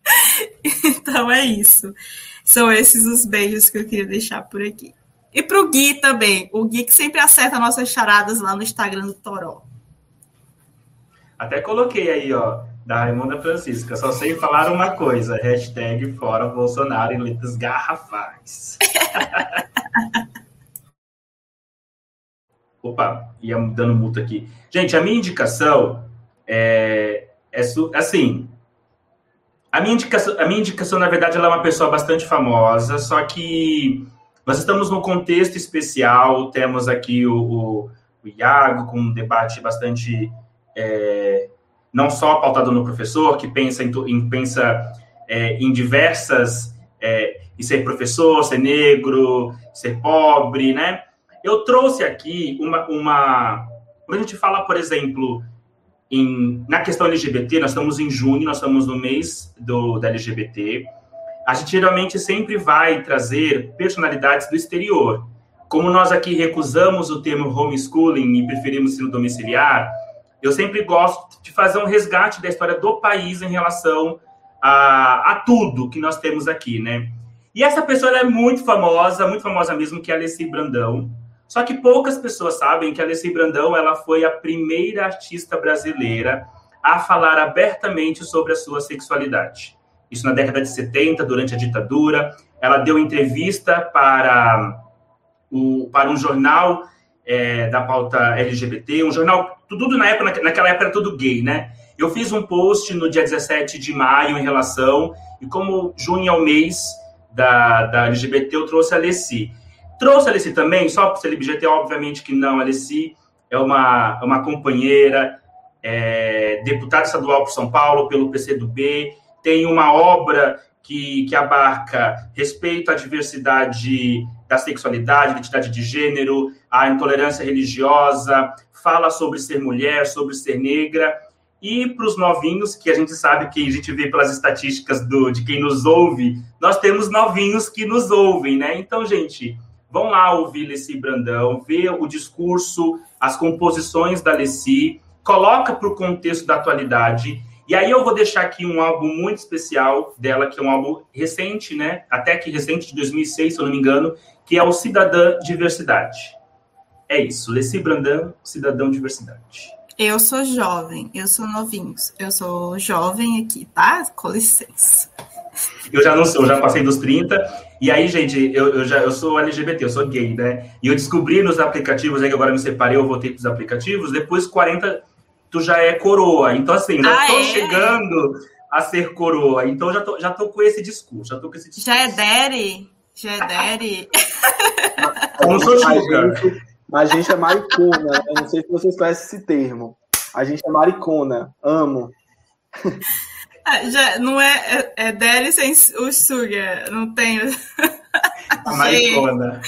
então é isso. São esses os beijos que eu queria deixar por aqui. E pro Gui também. O Gui que sempre acerta nossas charadas lá no Instagram do Toró. Até coloquei aí, ó, da Raimunda Francisca. Só sei falar uma coisa. Hashtag fora Bolsonaro em letras garrafais. Opa, ia dando multa aqui. Gente, a minha indicação é, é assim, a minha indicação, a minha indicação na verdade, ela é uma pessoa bastante famosa, só que nós estamos num contexto especial, temos aqui o, o, o Iago com um debate bastante é, não só pautado no professor, que pensa em, em pensa é, em diversas é, em ser professor, ser negro, ser pobre, né? Eu trouxe aqui uma, uma quando a gente fala, por exemplo, em, na questão LGBT, nós estamos em junho, nós estamos no mês do, da LGBT. A gente geralmente sempre vai trazer personalidades do exterior. Como nós aqui recusamos o termo homeschooling e preferimos ensino domiciliar, eu sempre gosto de fazer um resgate da história do país em relação a, a tudo que nós temos aqui, né? E essa pessoa é muito famosa, muito famosa mesmo, que é a Alessi Brandão. Só que poucas pessoas sabem que a Alessi Brandão ela foi a primeira artista brasileira a falar abertamente sobre a sua sexualidade. Isso na década de 70, durante a ditadura. Ela deu entrevista para, o, para um jornal é, da pauta LGBT, um jornal, tudo na época, naquela época era tudo gay, né? Eu fiz um post no dia 17 de maio em relação, e como junho é o mês da, da LGBT, eu trouxe a Alessi. Trouxe a Alessi também, só para ser LGBT, obviamente que não. A Alessi é uma, é uma companheira, é, deputada estadual por São Paulo, pelo PCdoB, tem uma obra que, que abarca respeito à diversidade da sexualidade, identidade de gênero, a intolerância religiosa, fala sobre ser mulher, sobre ser negra. E para os novinhos, que a gente sabe que a gente vê pelas estatísticas do, de quem nos ouve, nós temos novinhos que nos ouvem, né? Então, gente, Vão lá ouvir Leci Brandão, ver o discurso, as composições da Leci, coloca para o contexto da atualidade. E aí eu vou deixar aqui um álbum muito especial dela, que é um álbum recente, né? Até que recente, de 2006, se eu não me engano, que é o Cidadã Diversidade. É isso, Leci Brandão, Cidadão Diversidade. Eu sou jovem, eu sou novinho, eu sou jovem aqui, tá? Com licença. Eu já não sou, eu já passei dos 30. E aí, gente, eu, eu já eu sou LGBT, eu sou gay, né? E eu descobri nos aplicativos aí que agora me separei, eu voltei para os aplicativos, depois 40 tu já é coroa. Então, assim, já ah, tô é? chegando a ser coroa. Então já tô, já tô com esse discurso, já tô com esse discurso. Já é daddy? É daddy? eu não sou. Mas a gente é maricona, né? Eu não sei se vocês conhecem esse termo. A gente é maricona. Amo. Ah, já, não é, é, é Deli sem o sugar, não tem. A maricona.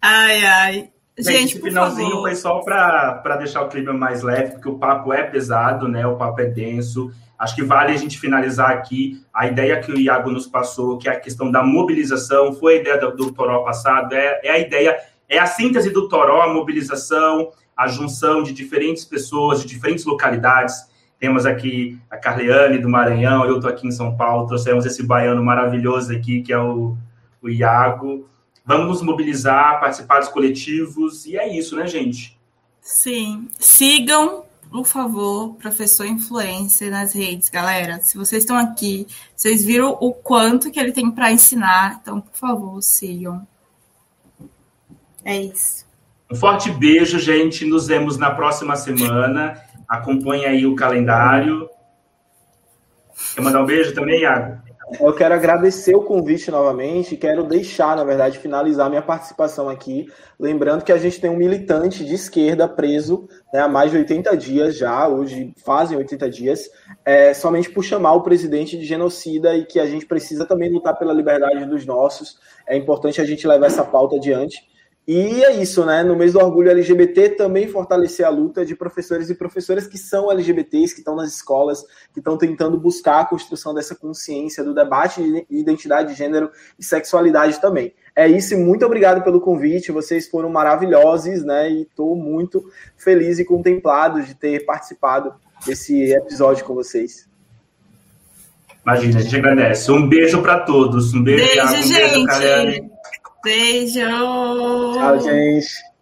Ai, ai. Gente, esse finalzinho favor. foi só para deixar o clima mais leve, porque o papo é pesado, né? O papo é denso. Acho que vale a gente finalizar aqui a ideia que o Iago nos passou, que é a questão da mobilização, foi a ideia do, do Toró passado, é, é a ideia, é a síntese do Toró, a mobilização, a junção de diferentes pessoas, de diferentes localidades. Temos aqui a Carleane do Maranhão, eu estou aqui em São Paulo, trouxemos esse baiano maravilhoso aqui, que é o, o Iago. Vamos nos mobilizar, participar dos coletivos, e é isso, né, gente? Sim. Sigam, por favor, professor influencer nas redes, galera. Se vocês estão aqui, vocês viram o quanto que ele tem para ensinar, então, por favor, sigam. É isso. Um forte beijo, gente. Nos vemos na próxima semana. Acompanhe aí o calendário. Quer mandar um beijo também, Iago? Eu quero agradecer o convite novamente, quero deixar, na verdade, finalizar minha participação aqui, lembrando que a gente tem um militante de esquerda preso né, há mais de 80 dias já, hoje fazem 80 dias, é, somente por chamar o presidente de genocida e que a gente precisa também lutar pela liberdade dos nossos. É importante a gente levar essa pauta adiante. E é isso, né? No mês do orgulho LGBT, também fortalecer a luta de professores e professoras que são LGBTs, que estão nas escolas, que estão tentando buscar a construção dessa consciência, do debate de identidade de gênero e sexualidade também. É isso, e muito obrigado pelo convite. Vocês foram maravilhosos, né? E estou muito feliz e contemplado de ter participado desse episódio com vocês. Imagina, a gente agradece. Um beijo para todos. Um beijo, Beijo, Iago. Um beijo, gente. Beijo! Tchau, gente.